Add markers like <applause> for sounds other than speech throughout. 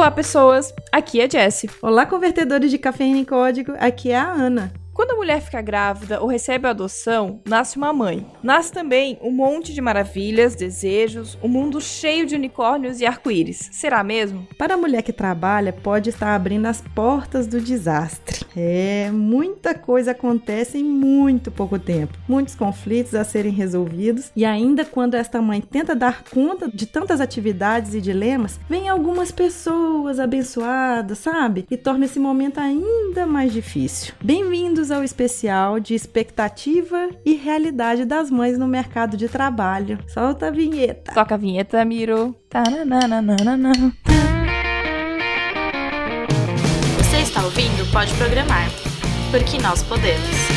Olá, pessoas! Aqui é Jessie. Olá, convertedores de cafeína em código. Aqui é a Ana. Quando a mulher fica grávida ou recebe a adoção, nasce uma mãe. Nasce também um monte de maravilhas, desejos, um mundo cheio de unicórnios e arco-íris. Será mesmo? Para a mulher que trabalha, pode estar abrindo as portas do desastre. É, muita coisa acontece em muito pouco tempo. Muitos conflitos a serem resolvidos e ainda quando esta mãe tenta dar conta de tantas atividades e dilemas, vem algumas pessoas abençoadas, sabe? E torna esse momento ainda mais difícil. Bem-vindos ao especial de expectativa e realidade das mães no mercado de trabalho. Solta a vinheta. Toca a vinheta, Miro. Você está ouvindo Pode Programar, porque nós podemos.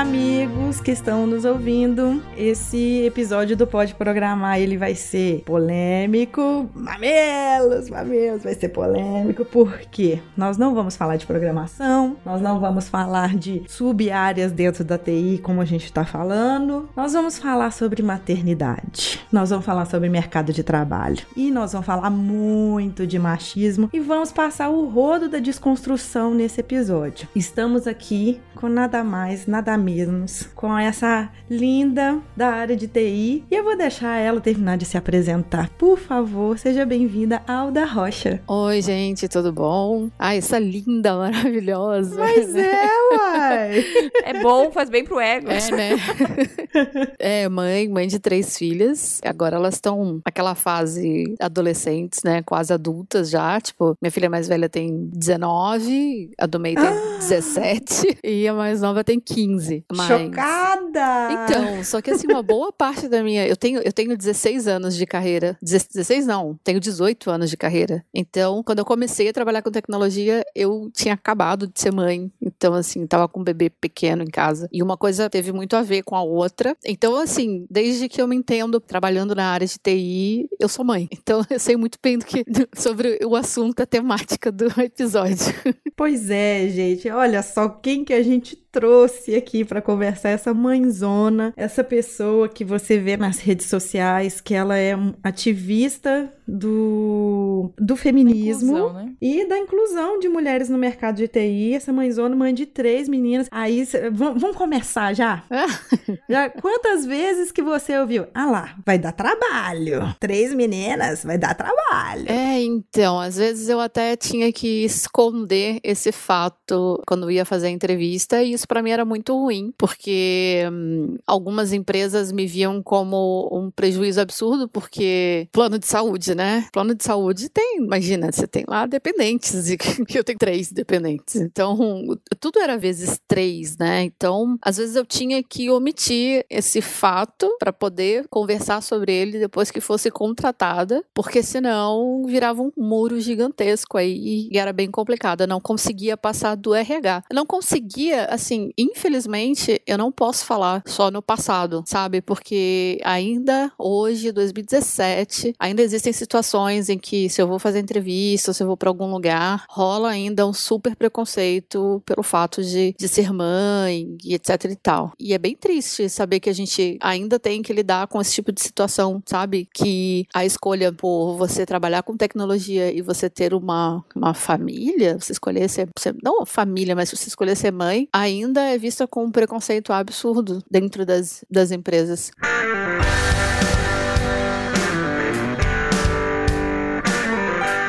Amigos que estão nos ouvindo. Esse episódio do Pode Programar, ele vai ser polêmico. Mamelos, mamelos, vai ser polêmico porque nós não vamos falar de programação, nós não vamos falar de sub-áreas dentro da TI, como a gente está falando. Nós vamos falar sobre maternidade. Nós vamos falar sobre mercado de trabalho. E nós vamos falar muito de machismo e vamos passar o rodo da desconstrução nesse episódio. Estamos aqui com nada mais, nada menos mesmos com essa linda da área de TI. E eu vou deixar ela terminar de se apresentar. Por favor, seja bem-vinda, Alda Rocha. Oi, gente, tudo bom? Ai, essa linda, maravilhosa. Mas é, uai. <laughs> é bom, faz bem pro ego. É, né? <laughs> é, mãe, mãe de três filhas. Agora elas estão naquela fase adolescentes, né? Quase adultas já. Tipo, minha filha mais velha tem 19, a do meio tem ah. 17 <laughs> e a mais nova tem 15. Mas... Chocada! Então, só que assim, uma boa parte da minha. Eu tenho, eu tenho 16 anos de carreira. 16 não, tenho 18 anos de carreira. Então, quando eu comecei a trabalhar com tecnologia, eu tinha acabado de ser mãe. Então, assim, tava com um bebê pequeno em casa. E uma coisa teve muito a ver com a outra. Então, assim, desde que eu me entendo trabalhando na área de TI, eu sou mãe. Então, <laughs> eu sei muito bem do que, sobre o assunto, a temática do episódio. Pois é, gente. Olha só quem que a gente trouxe aqui para conversar essa mãezona, essa pessoa que você vê nas redes sociais, que ela é ativista do, do feminismo né? e da inclusão de mulheres no mercado de TI. Essa mãezona, mãe de três meninas. Aí, vamos começar já? <laughs> já? Quantas vezes que você ouviu? Ah lá, vai dar trabalho. Três meninas, vai dar trabalho. É, então, às vezes eu até tinha que esconder esse fato quando ia fazer a entrevista e isso para mim era muito ruim, porque hum, algumas empresas me viam como um prejuízo absurdo, porque plano de saúde, né? Plano de saúde tem, imagina, você tem lá dependentes, e <laughs> eu tenho três dependentes. Então, tudo era vezes três, né? Então, às vezes eu tinha que omitir esse fato para poder conversar sobre ele depois que fosse contratada, porque senão virava um muro gigantesco aí e era bem complicado. Eu não conseguia passar do RH. Eu não conseguia, assim, assim, infelizmente, eu não posso falar só no passado, sabe? Porque ainda hoje, 2017, ainda existem situações em que se eu vou fazer entrevista, se eu vou para algum lugar, rola ainda um super preconceito pelo fato de, de ser mãe e etc e tal. E é bem triste saber que a gente ainda tem que lidar com esse tipo de situação, sabe? Que a escolha por você trabalhar com tecnologia e você ter uma, uma família, você escolher ser, ser não família, mas você escolher ser mãe, ainda ainda é vista com um preconceito absurdo dentro das, das empresas.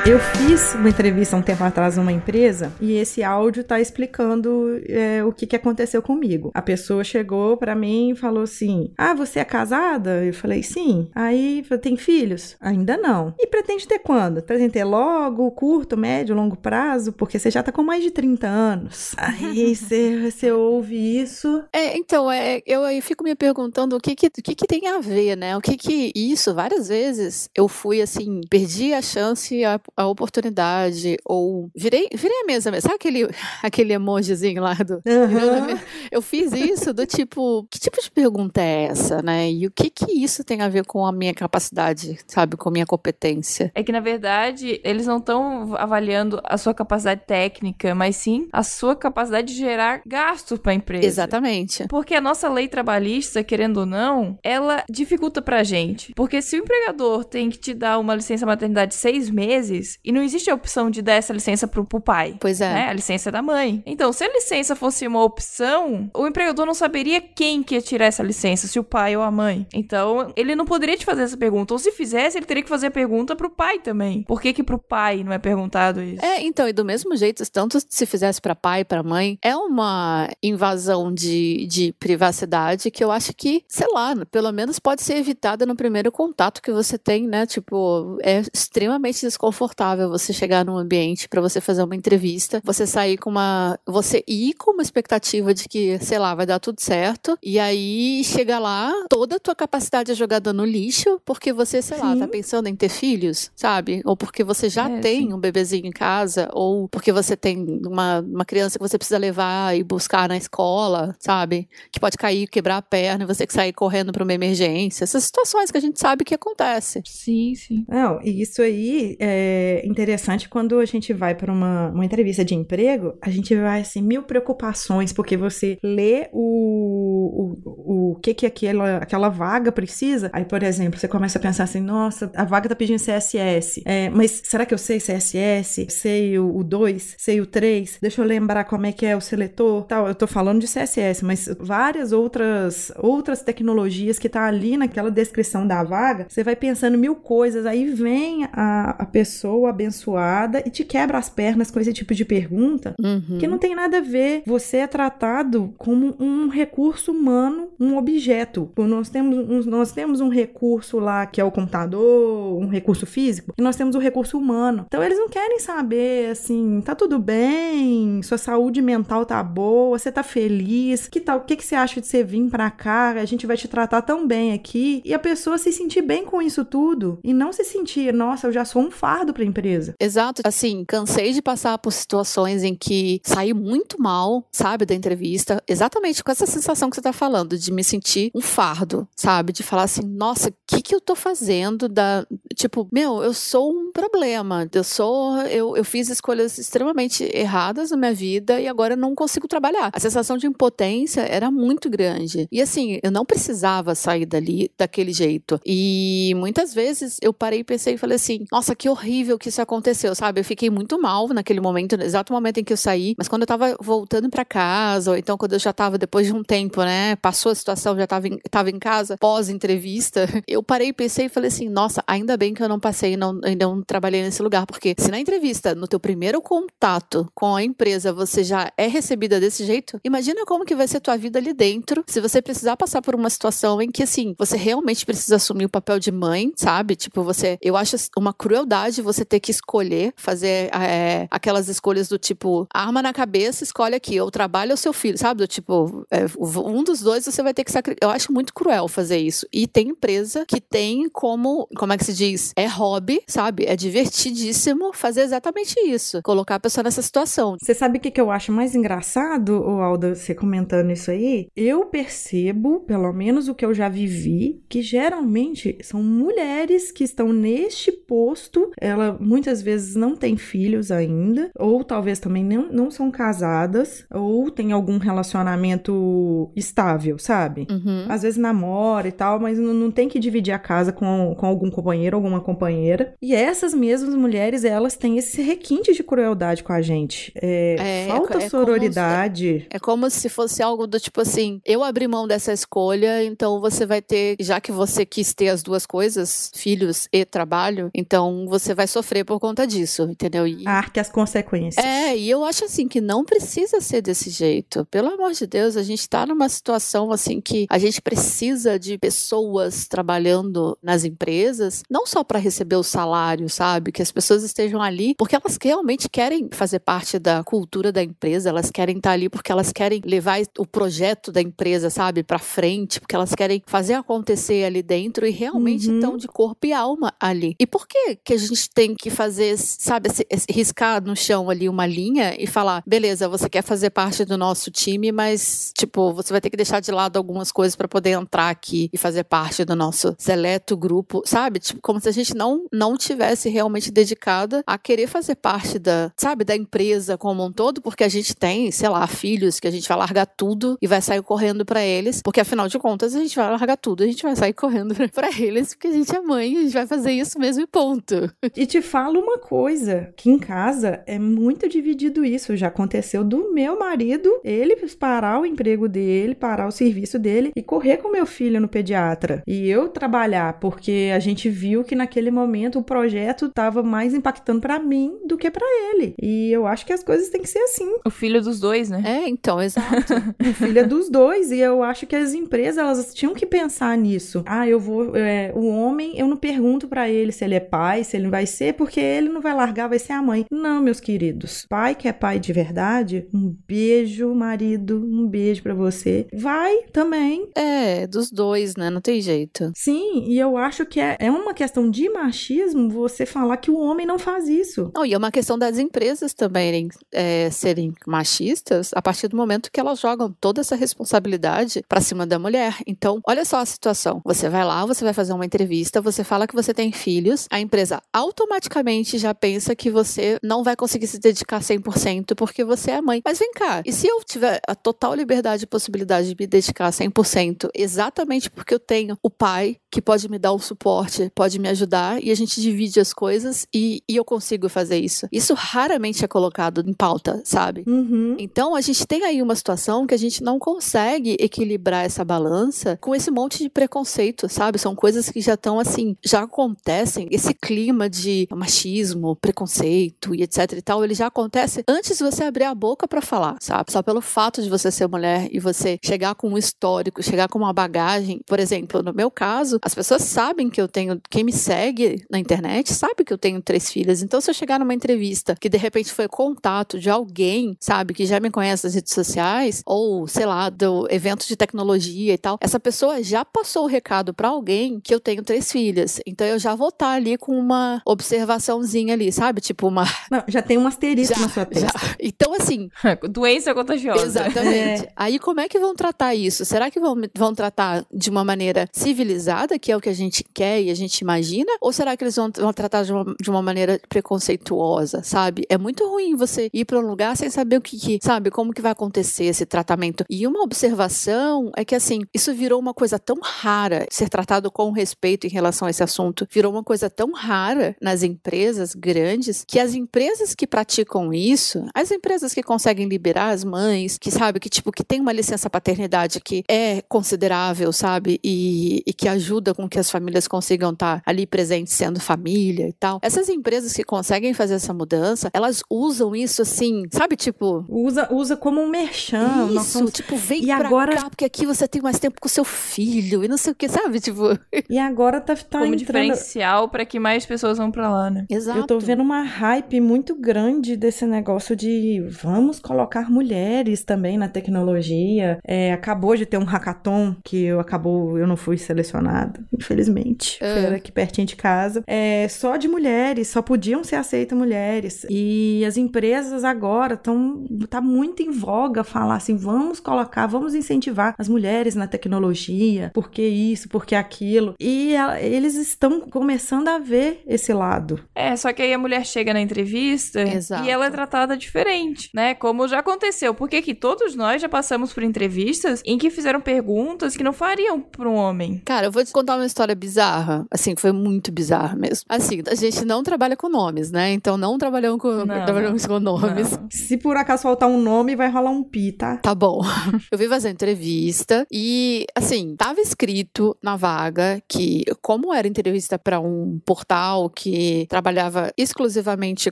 Eu fiz uma entrevista um tempo atrás numa empresa e esse áudio tá explicando é, o que, que aconteceu comigo. A pessoa chegou para mim e falou assim: Ah, você é casada? Eu falei: Sim. Aí, tem filhos? Ainda não. E pretende ter quando? Pretende ter logo, curto, médio, longo prazo? Porque você já tá com mais de 30 anos. <laughs> Aí você ouve isso. É, então, é, eu aí fico me perguntando o que que, o que que tem a ver, né? O que que isso, várias vezes eu fui assim, perdi a chance, a a oportunidade, ou virei, virei a mesa mesmo. Sabe aquele, <laughs> aquele emojizinho lá do. Aham. Eu fiz isso do tipo, que tipo de pergunta é essa, né? E o que que isso tem a ver com a minha capacidade, sabe? Com a minha competência? É que, na verdade, eles não estão avaliando a sua capacidade técnica, mas sim a sua capacidade de gerar gastos para a empresa. Exatamente. Porque a nossa lei trabalhista, querendo ou não, ela dificulta pra gente. Porque se o empregador tem que te dar uma licença maternidade de seis meses, e não existe a opção de dar essa licença pro, pro pai. Pois é. Né? A licença é da mãe. Então, se a licença fosse uma opção, o empregador não saberia quem que ia tirar essa licença, se o pai ou a mãe. Então, ele não poderia te fazer essa pergunta. Ou se fizesse, ele teria que fazer a pergunta pro pai também. Por que que pro pai não é perguntado isso? É, então, e do mesmo jeito, tanto se fizesse pra pai, pra mãe, é uma invasão de, de privacidade que eu acho que, sei lá, pelo menos pode ser evitada no primeiro contato que você tem, né? Tipo, é extremamente desconfortável você chegar num ambiente pra você fazer uma entrevista, você sair com uma. Você ir com uma expectativa de que, sei lá, vai dar tudo certo, e aí chegar lá, toda a tua capacidade é jogada no lixo, porque você, sei lá, Sim. tá pensando em ter filhos, sabe? Ou porque você já É, tem sim. um bebezinho em casa, ou porque você tem uma, uma criança que você precisa levar e buscar na escola, sabe? Que pode cair, quebrar a perna e você que sair correndo pra uma emergência. Essas situações que a gente sabe que acontece. Sim, sim. Não, e isso aí é interessante quando a gente vai para uma, uma entrevista de emprego, a gente vai assim, mil preocupações, porque você lê o, o, o que que aquela, aquela vaga precisa, aí, por exemplo, você começa a pensar assim, nossa, a vaga tá pedindo CSS, é, mas será que eu sei CSS? Sei o, o 2? Sei o 3? Deixa eu lembrar como é que é o seletor, tal, eu tô falando de CSS, mas várias outras, outras tecnologias que tá ali naquela descrição da vaga, você vai pensando mil coisas, aí vem a, a pessoa abençoada e te quebra as pernas com esse tipo de pergunta, Uhum. que não tem nada a ver. Você é tratado como um recurso humano, um objeto. Nós temos um, nós temos um recurso lá que é o computador, um recurso físico, e nós temos o recurso humano. Então eles não querem saber assim, tá tudo bem, sua saúde mental tá boa, você tá feliz, que tal, o que, que você acha de você vir pra cá? A gente vai te tratar tão bem aqui e a pessoa se sentir bem com isso tudo e não se sentir, nossa, eu já sou um fardo pra empresa. Exato. Assim, cansei de passar por situações em que saí muito mal, sabe, da entrevista, exatamente com essa sensação que você tá falando, de me sentir um fardo, sabe? De falar assim, nossa, o que que eu tô fazendo? Da... Tipo, meu, eu sou um problema. Eu sou. Eu, eu fiz escolhas extremamente erradas na minha vida e agora eu não consigo trabalhar. A sensação de impotência era muito grande. E assim, eu não precisava sair dali daquele jeito. E muitas vezes eu parei e pensei e falei assim: nossa, que horrível que isso aconteceu, sabe? Eu fiquei muito mal naquele momento, no exato momento em que eu saí. Mas quando eu tava voltando pra casa, ou então quando eu já tava depois de um tempo, né? Passou a situação, já tava em, tava em casa, pós-entrevista, <laughs> eu parei e pensei e falei assim: nossa, ainda bem que eu não passei e não, e não trabalhei nesse lugar. Porque se na entrevista, no teu primeiro contato com a empresa, você já é recebida desse jeito, imagina como que vai ser tua vida ali dentro se você precisar passar por uma situação em que, assim, você realmente precisa assumir o papel de mãe, sabe? Tipo, você. Eu acho uma crueldade você ter que escolher, fazer é, aquelas escolhas do tipo, arma na cabeça, escolhe aqui, ou trabalho ou seu filho, sabe? Do tipo, é, um dos dois você vai ter que sacrificar. Eu acho muito cruel fazer isso. E tem empresa que tem como, como é que se diz? É hobby, sabe? É divertidíssimo fazer exatamente isso. Colocar a pessoa nessa situação. Você sabe o que, que eu acho mais engraçado, ô Alda, você comentando isso aí? Eu percebo, pelo menos o que eu já vivi, que geralmente são mulheres que estão neste posto, ela muitas vezes não tem filhos ainda, ou talvez também não, não são casadas, ou tem algum relacionamento estável, sabe? Uhum. Às vezes namora e tal, mas não, não tem que dividir a casa com, com algum companheiro, alguma companheira. E essas mesmas mulheres, elas têm esse requinte de crueldade com a gente. É, É, falta é como- sororidade. É como se fosse algo do tipo assim: eu abri mão dessa escolha, então você vai ter, já que você quis ter as duas coisas, filhos e trabalho, então você vai sofrer por conta disso, entendeu? E, Arque as consequências. é, e eu acho assim que não precisa ser desse jeito. Pelo amor de Deus, a gente tá numa situação assim que a gente precisa de pessoas trabalhando nas empresas, não só para receber o salário, sabe? Que as pessoas estejam ali porque elas realmente querem fazer parte da cultura da empresa, elas querem estar ali porque elas querem levar o projeto da empresa, sabe, para frente, porque elas querem fazer acontecer ali dentro e realmente Uhum. estão de corpo e alma ali. E por que que a gente tem que fazer, sabe, esse- esse- riscar no chão ali uma linha e falar, beleza, você quer fazer parte do nosso time, mas tipo, você vai ter que deixar de lado algumas coisas para poder entrar aqui e fazer parte do nosso seleto grupo, sabe? Tipo, como se a gente não não tivesse realmente dedicada a querer fazer parte da, sabe, da empresa como um todo, porque a gente tem, sei lá, filhos que a gente vai largar tudo e vai sair correndo para eles, porque afinal de contas a gente vai largar tudo, a gente vai sair correndo <laughs> para eles, porque a gente é mãe, a gente vai fazer isso mesmo e ponto. E te falo uma coisa, que em casa é muito dividido isso. Já aconteceu do meu marido, ele parar o emprego dele, parar o serviço dele e correr com meu filho no pediatra. E eu trabalhar, porque a gente viu que naquele momento o projeto estava mais impactando pra mim do que pra ele. E eu acho que as coisas têm que ser assim. O filho dos dois, né? É, então, exato. <laughs> O filho é dos dois. E eu acho que as empresas elas tinham que pensar nisso. Ah, eu vou. é, o homem, eu não pergunto pra ele se ele é pai, se ele vai ser, porque ele não vai largar, vai ser a mãe. Não, meus queridos. Pai que é pai de verdade, um beijo, marido, um beijo pra você. Vai também. É, dos dois, né? Não tem jeito. Sim, e eu acho que é, é uma questão de machismo você falar que o homem não faz isso. Não, e é uma questão das empresas também é, serem machistas a partir do momento que elas jogam toda essa responsabilidade pra cima da mulher. Então, olha só a situação. Você vai lá, você vai fazer uma entrevista, você fala que você tem filhos, a empresa automaticamente já pensa que você não vai conseguir se dedicar 100% porque você é mãe. Mas vem cá, e se eu tiver a total liberdade e possibilidade de me dedicar 100% exatamente porque eu tenho o pai que pode me dar o suporte, pode me ajudar e a gente divide as coisas e, e eu consigo fazer isso. Isso raramente é colocado em pauta, sabe? Uhum. Então a gente tem aí uma situação que a gente não consegue equilibrar essa balança com esse monte de preconceito, sabe? São coisas que já estão assim, já acontecem. Esse clima de machismo, preconceito e etc e tal, ele já acontece antes de você abrir a boca pra falar, sabe? Só pelo fato de você ser mulher e você chegar com um histórico, chegar com uma bagagem. Por exemplo, no meu caso, as pessoas sabem que eu tenho, quem me segue na internet sabe que eu tenho três filhas. Então, se eu chegar numa entrevista que de repente foi contato de alguém, sabe, que já me conhece nas redes sociais, ou sei lá, do evento de tecnologia e tal, essa pessoa já passou o recado pra alguém que eu tenho três filhas. Então, eu já vou estar ali com uma observaçãozinha ali, sabe? Tipo, uma. <laughs> Não, já tem um asterisco na sua testa. já. Então, assim, <laughs> Doença contagiosa. Exatamente. Aí como é que vão tratar isso? Será que vão, vão tratar de uma maneira civilizada, que é o que a gente quer e a gente imagina? Ou será que eles vão, vão tratar de uma, de uma maneira preconceituosa, sabe? É muito ruim você ir para um lugar sem saber o que, que, sabe, como que vai acontecer esse tratamento. E uma observação é que, assim, isso virou uma coisa tão rara, ser tratado com respeito em relação a esse assunto, virou uma coisa tão rara nas empresas grandes, que as empresas que praticam isso, as empresas que conseguem liberar as mães, que sabe, que tipo, que tem uma licença paternidade que é considerável, sabe, e, e que ajuda com que as famílias consigam estar ali presentes sendo família e tal. Essas empresas que conseguem fazer essa mudança, elas usam isso assim, sabe, tipo, Usa, usa como um merchan. nós isso, somos- tipo, vem E pra agora- cá, porque aqui você tem mais tempo com seu filho e não sei o que, sabe? Tipo, E agora tá, tá Como entrando... diferencial pra que mais pessoas vão pra lá, né? exato. Eu tô vendo uma hype muito grande desse negócio de vamos colocar mulheres também na tecnologia. É, acabou de ter um hackathon que eu acabou, eu não fui selecionada, infelizmente. Ah. Foi aqui pertinho de casa. É, só de mulheres, só podiam ser aceitas mulheres. E as empresas agora estão tá muito em voga falar assim, vamos colocar, vamos incentivar as mulheres na tecnologia, porque isso, porque aquilo. E a- eles estão começando a ver esse lado. É, só que aí a mulher chega na entrevista Exato. e ela é tratada diferente, né? Como já aconteceu. Porque que todos nós já passamos por entrevistas em que fizeram perguntas que não fariam pra um homem. Cara, eu vou te contar uma história bizarra. Assim, foi muito bizarra mesmo. Assim, a gente não trabalha com nomes, né? Então não trabalhamos com, Não, trabalhamos com nomes. Não. Se por acaso faltar um nome, vai rolar um pi, tá? Tá bom. <laughs> Eu fui fazer entrevista e, assim, tava escrito na vaga que, como era entrevista para um portal que trabalhava exclusivamente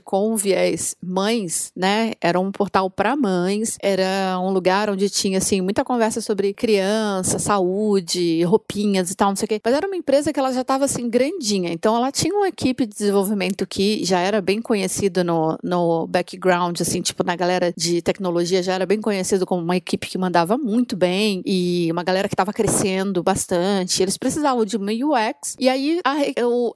com viés mães, né? Era um portal para mães, era um lugar onde tinha, assim, muita conversa sobre criança, saúde, roupinhas e tal, não sei o quê. Mas era uma empresa que ela já tava, assim, Então ela tinha uma equipe de desenvolvimento que já era bem conhecido no, no background, assim, tipo, na galera de tecnologia já era bem conhecido como uma equipe que mandava muito bem e uma galera que estava crescendo bastante. Eles precisavam de uma UX. E aí a,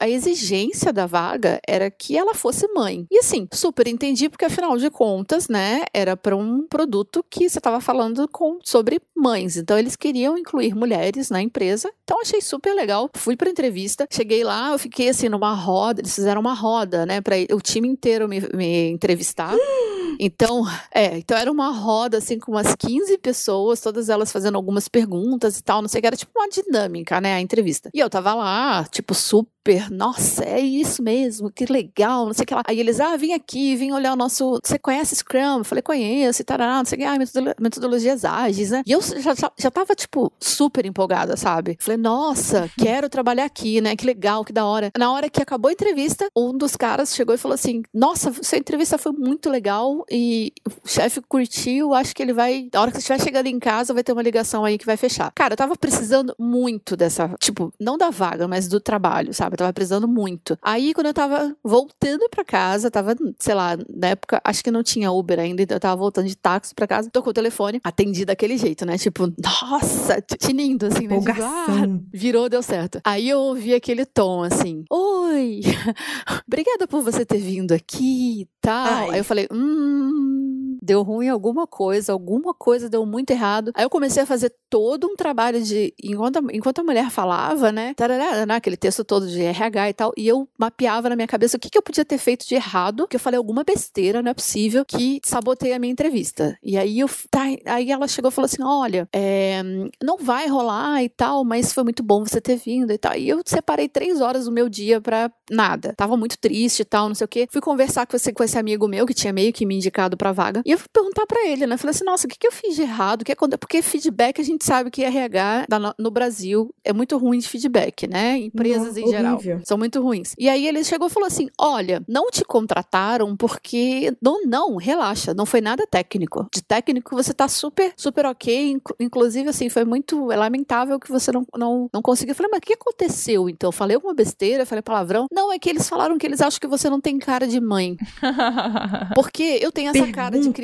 a exigência da vaga era que ela fosse mãe. E assim, super entendi, porque afinal de contas, né, era para um produto que você estava falando com, sobre mães. Então eles queriam incluir mulheres na empresa. Então achei super legal. Fui para entrevista, cheguei lá, eu fiquei assim numa roda, eles fizeram uma roda, né, para o time inteiro me, me entrevistar. <gasps> Então, é, então era uma roda assim com umas 15 pessoas, todas elas fazendo algumas perguntas e tal, não sei o que, era tipo uma dinâmica, né, a entrevista. E eu tava lá, tipo, super, nossa, é isso mesmo, que legal, não sei o que lá. Aí eles, ah, vem aqui, vem olhar o nosso, você conhece Scrum? Eu falei, conheço e tal, não sei o que, ah, metodologias ágeis, né? E eu já, já tava, tipo, super empolgada, sabe? Falei, nossa, <laughs> quero trabalhar aqui, né, que legal, que da hora. Na hora que acabou a entrevista, um dos caras chegou e falou assim, nossa, sua entrevista foi muito legal, e o chefe curtiu, acho que ele vai. Na hora que você estiver chegando em casa, vai ter uma ligação aí que vai fechar. Cara, eu tava precisando muito dessa. Tipo, não da vaga, mas do trabalho, sabe? Eu tava precisando muito. Aí, quando eu tava voltando pra casa, tava, sei lá, na época, acho que não tinha Uber ainda, então eu tava voltando de táxi pra casa, tocou o telefone, atendi daquele jeito, né? Tipo, <laughs> nossa, tinindo, assim, né? Tipo, ah, virou, deu certo. Aí eu ouvi aquele tom, assim, oi, <laughs> obrigada por você ter vindo aqui e tal. Ai. Aí eu falei, hum deu ruim alguma coisa, alguma coisa deu muito errado. Aí eu comecei a fazer todo um trabalho de, enquanto a, enquanto a mulher falava, né, tarará, né, aquele texto todo de RH e tal, e eu mapeava na minha cabeça o que, que eu podia ter feito de errado, que eu falei alguma besteira, não é possível, que sabotei a minha entrevista. E aí eu, tá, aí ela chegou e falou assim, olha, é, não vai rolar e tal, mas foi muito bom você ter vindo e tal. E eu separei três horas do meu dia pra nada. Tava muito triste e tal, não sei o quê. Fui conversar com esse, com esse amigo meu que tinha meio que me indicado pra vaga. E eu fui perguntar para ele, né? Falei assim, nossa, o que, que eu fiz de errado? Que é Porque feedback a gente sabe que RH no Brasil é muito ruim de feedback, né? Empresas em geral são muito ruins. E aí ele chegou e falou assim: olha, não te contrataram porque. Não, não, relaxa, não foi nada técnico. De técnico você tá super, super ok. Inclusive, assim, foi muito lamentável que você não, não, não conseguiu. Eu falei, mas o que aconteceu então? falei alguma besteira, falei palavrão. Não, é que eles falaram que eles acham que você não tem cara de mãe. <laughs> porque eu tenho essa Pergunta. cara de criança,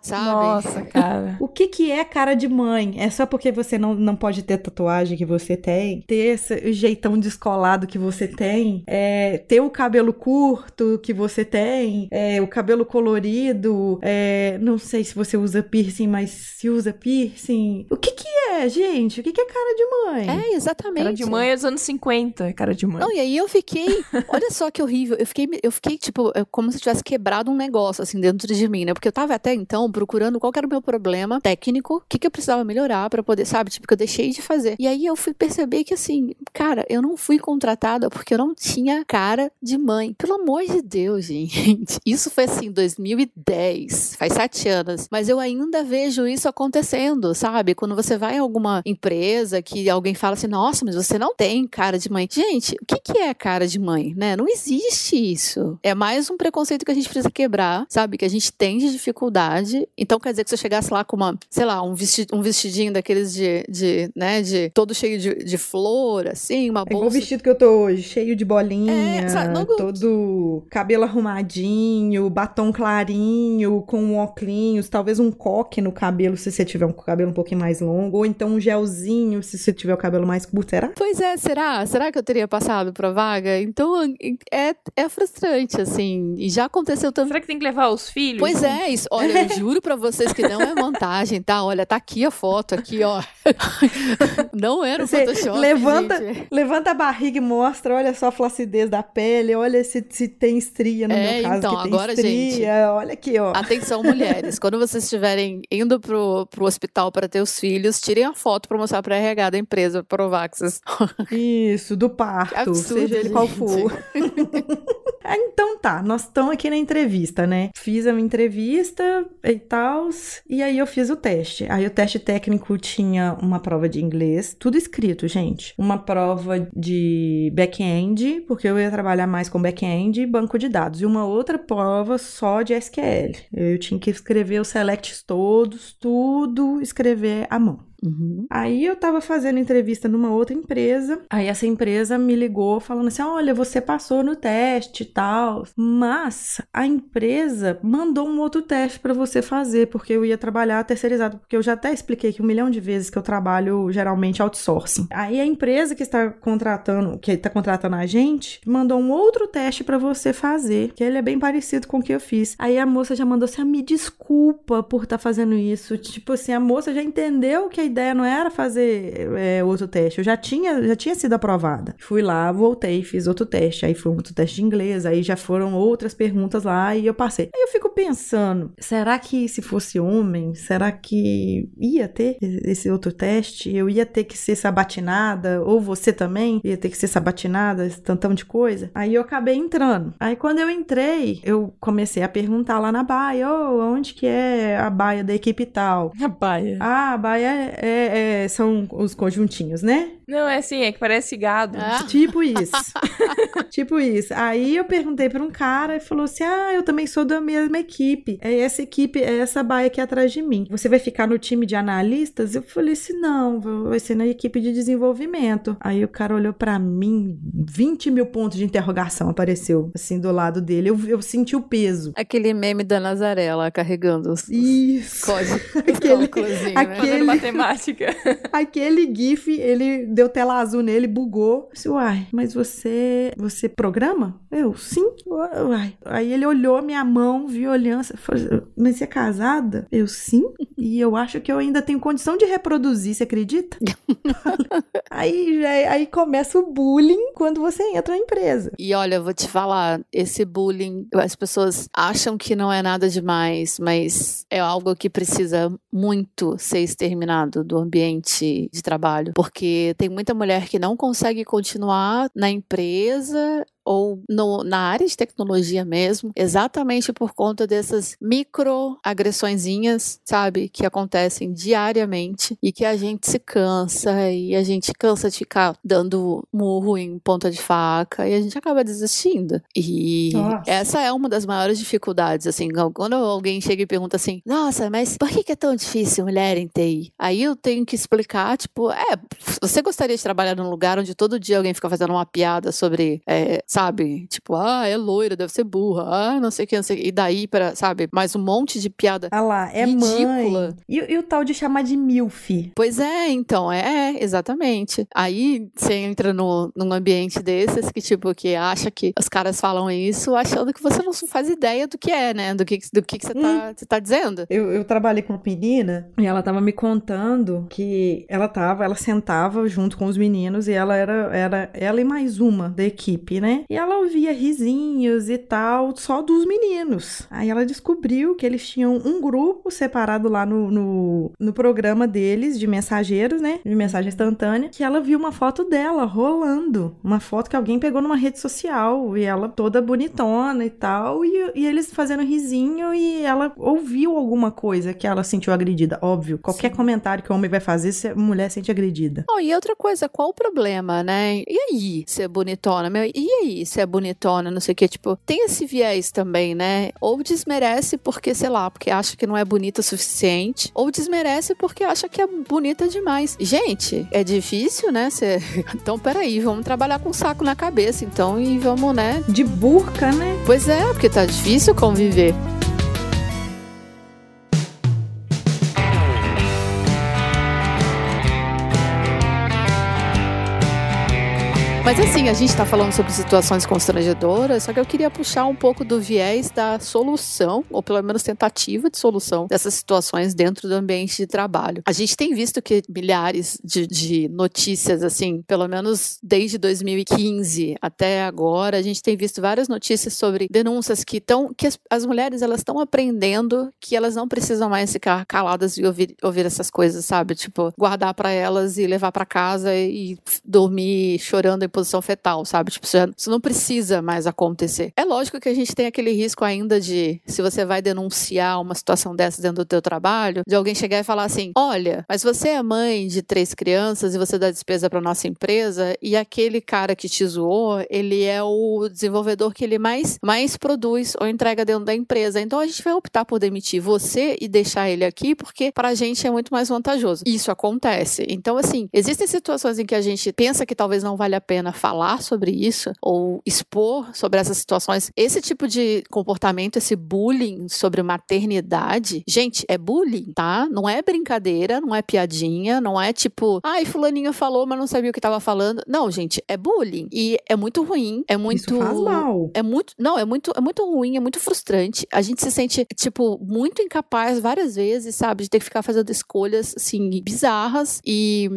sabe? Nossa, cara. o que que é cara de mãe? É só porque você não, não pode ter tatuagem que você tem? Ter esse jeitão descolado que você tem? É, ter o cabelo curto que você tem? É, o cabelo colorido? É, não sei se você usa piercing, mas se usa piercing. O que que é, gente? O que que é cara de mãe? É, exatamente. Cara de mãe é dos anos 50, cara de mãe. Não, e aí eu fiquei... Olha só que horrível. Eu fiquei, eu fiquei tipo, como se tivesse quebrado um negócio, assim, dentro de mim, né? Porque eu tava até então procurando qual era o meu problema técnico, o que, que eu precisava melhorar para poder, sabe? Tipo, que eu deixei de fazer. E aí eu fui perceber que, assim, cara, eu não fui contratada porque eu não tinha cara de mãe. Pelo amor de Deus, <laughs> gente. Isso foi assim, 2010, faz sete anos. Mas eu ainda vejo isso acontecendo, sabe? Quando você vai em alguma empresa que alguém fala assim, nossa, mas você não tem cara de mãe. Gente, o que, que é cara de mãe, né? Não existe isso. É mais um preconceito que a gente precisa quebrar, sabe? Que a gente tem de dificuldade. Então quer dizer que se eu chegasse lá com uma, sei lá, um, vestido, um vestidinho daqueles de, de, né, de todo cheio de, de flor, assim, uma bolsa. É o vestido que eu tô hoje, cheio de bolinha, é, sabe, não... todo cabelo arrumadinho, batom clarinho, com um óculos, talvez um coque no cabelo, se você tiver um cabelo um pouquinho mais longo, ou então um gelzinho, se você tiver o cabelo mais curto, será? Pois é, será? Será que eu teria passado pra vaga? Então é, é frustrante, assim, e já aconteceu também. Será que tem que levar os filhos? Pois é, isso. Olha, eu juro pra vocês que não é montagem, tá? Olha, tá aqui a foto, aqui, ó. <laughs> Não era o Photoshop. Levanta, gente. levanta a barriga e mostra, olha só a flacidez da pele, olha se, se tem estria no é, meu caso. Então, agora, estria, gente. Olha aqui, ó. Atenção, mulheres. Quando vocês estiverem indo pro, pro hospital para ter os filhos, tirem a foto pra mostrar pra RH da empresa, provar que vocês. <laughs> Isso, do parto, absurdo, seja ele qual for. Ah, <laughs> então tá, nós estamos aqui na entrevista, né? Fiz a minha entrevista e tal, e aí eu fiz o teste. Aí o teste técnico tinha uma prova de inglês, tudo escrito, gente. Uma prova de back-end, porque eu ia trabalhar mais com back-end e banco de dados. E uma outra prova só de SQL. Eu tinha que escrever os selects todos, tudo escrever à mão. Uhum. Aí eu tava fazendo entrevista numa outra empresa. Aí essa empresa me ligou falando assim: olha, você passou no teste e tal. Mas a empresa mandou um outro teste para você fazer, porque eu ia trabalhar terceirizado. Porque eu já até expliquei que um milhão de vezes que eu trabalho geralmente outsourcing. Aí a empresa que está contratando, que está contratando a gente, mandou um outro teste para você fazer, que ele é bem parecido com o que eu fiz. Aí a moça já mandou assim: ah, me desculpa por estar tá fazendo isso. Tipo assim, a moça já entendeu que a ideia não era fazer é, outro teste. Eu já tinha, já tinha sido aprovada. Fui lá, voltei, fiz outro teste. Aí foi um outro teste de inglês. Aí já foram outras perguntas lá e eu passei. Aí eu fico pensando: será que se fosse homem, será que ia ter esse outro teste? Eu ia ter que ser sabatinada? Ou você também ia ter que ser sabatinada? Esse tantão de coisa? Aí eu acabei entrando. Aí quando eu entrei, eu comecei a perguntar lá na baia: oh, onde que é a baia da equipe tal? A baia. Ah, a baia é, é, são os conjuntinhos, né? Não, é assim, é que parece gado. Ah. <laughs> Tipo isso. <laughs> tipo isso. Aí eu perguntei para um cara e falou assim: Ah, eu também sou da mesma equipe. É essa equipe, é essa baia aqui atrás de mim. Você vai ficar no time de analistas? Eu falei assim: não, vai ser na equipe de desenvolvimento. Aí o cara olhou para mim, 20 mil pontos de interrogação apareceu assim do lado dele. Eu, eu senti o peso. Aquele meme da Nazaré lá carregando os Isso. códigos. <laughs> Aquele- cálculozinho, né? aquele- <laughs> Aquele GIF, ele deu tela azul nele, bugou. Eu disse, uai, mas você, você programa? Eu, sim. Uai. Aí ele olhou minha mão, viu olhando, falou, mas você é casada? Eu, sim. <laughs> E eu acho que eu ainda tenho condição de reproduzir, você acredita? <laughs> aí, já- aí começa o bullying quando você entra na empresa. E olha, eu vou te falar, esse bullying, as pessoas acham que não é nada demais, mas é algo que precisa muito ser exterminado do ambiente de trabalho, porque tem muita mulher que não consegue continuar na empresa ou no- na área de tecnologia mesmo, exatamente por conta dessas microagressõezinhas, sabe, que acontecem diariamente e que a gente se cansa e a gente cansa de ficar dando murro em ponta de faca e a gente acaba desistindo. E Nossa. essa é uma das maiores dificuldades, assim, quando alguém chega e pergunta assim, nossa, mas por que é tão difícil mulher em TI? Aí eu tenho que explicar, tipo, é, você gostaria de trabalhar num lugar onde todo dia alguém fica fazendo uma piada sobre, é, sabe, tipo, ah, é loira, deve ser burra, ah, não sei o que, não sei o que, e daí para, sabe, mais um monte de piada. Ah lá, é Ridícula. mãe. E, e o tal de chamar de MILF? Pois é, então, é, é, exatamente. Aí você entra no, num ambiente desses que, tipo, que acha que os caras falam isso achando que você não faz ideia do que é, né? Do que, do que, que você, tá, você tá dizendo. Eu, eu trabalhei com uma menina e ela tava me contando que ela tava, ela sentava junto com os meninos e ela era, era ela e mais uma da equipe, né? E ela ouvia risinhos e tal, só dos meninos. Aí ela descobriu que eles tinham um grupo separado lá no, no, no programa deles de mensageiros, né? De mensagem instantânea, que ela viu uma foto dela rolando. Uma foto que alguém pegou numa rede social e ela toda bonitona e tal, e, e eles fazendo risinho e ela ouviu alguma coisa que ela sentiu agredida. Óbvio, qualquer comentário que o homem vai fazer, se a mulher sente agredida. Oh, e outra coisa, qual o problema, né? E aí, ser bonitona? Meu, e aí, ser bonitona? Não sei o que, tipo, tem esse viés também, né? Ou desmerece porque, sei lá, porque acha que não é bonita o suficiente, ou desmerece porque acha que é bonita demais. Gente, é difícil, né? Cê... <laughs> Então, peraí, vamos trabalhar com um saco na cabeça, então, e vamos, né? De burca, né? Pois é, porque tá difícil conviver. Mas assim, a gente tá falando sobre situações constrangedoras, só que eu queria puxar um pouco do viés da solução, ou pelo menos tentativa de solução dessas situações dentro do ambiente de trabalho. A gente tem visto que milhares de, de notícias, assim, pelo menos desde 2015 até agora, a gente tem visto várias notícias sobre denúncias que estão, que as, as mulheres elas estão aprendendo que elas não precisam mais ficar caladas e ouvir, ouvir essas coisas, sabe? Tipo, guardar pra elas e levar pra casa e dormir chorando em posição fetal, sabe? Tipo, isso não precisa mais acontecer. É lógico que a gente tem aquele risco ainda de, se você vai denunciar uma situação dessa dentro do teu trabalho, de alguém chegar e falar assim: olha, mas você é mãe de três crianças e você dá despesa para nossa empresa e aquele cara que te zoou, ele é o desenvolvedor que ele mais, mais produz ou entrega dentro da empresa. Então a gente vai optar por demitir você e deixar ele aqui porque para a gente é muito mais vantajoso. Isso acontece. Então, assim, existem situações em que a gente pensa que talvez não vale a pena falar sobre isso ou expor sobre essas situações. Esse tipo de comportamento, esse bullying sobre maternidade, gente, é bullying, tá? Não é brincadeira, não é piadinha, não é tipo, ai, fulaninho falou, mas não sabia o que estava falando. Não, gente, é bullying. E é muito ruim, é muito. Isso faz mal. É muito. Não, é muito, é muito ruim, é muito frustrante. A gente se sente, tipo, muito incapaz várias vezes, sabe? De ter que ficar fazendo escolhas, assim, bizarras e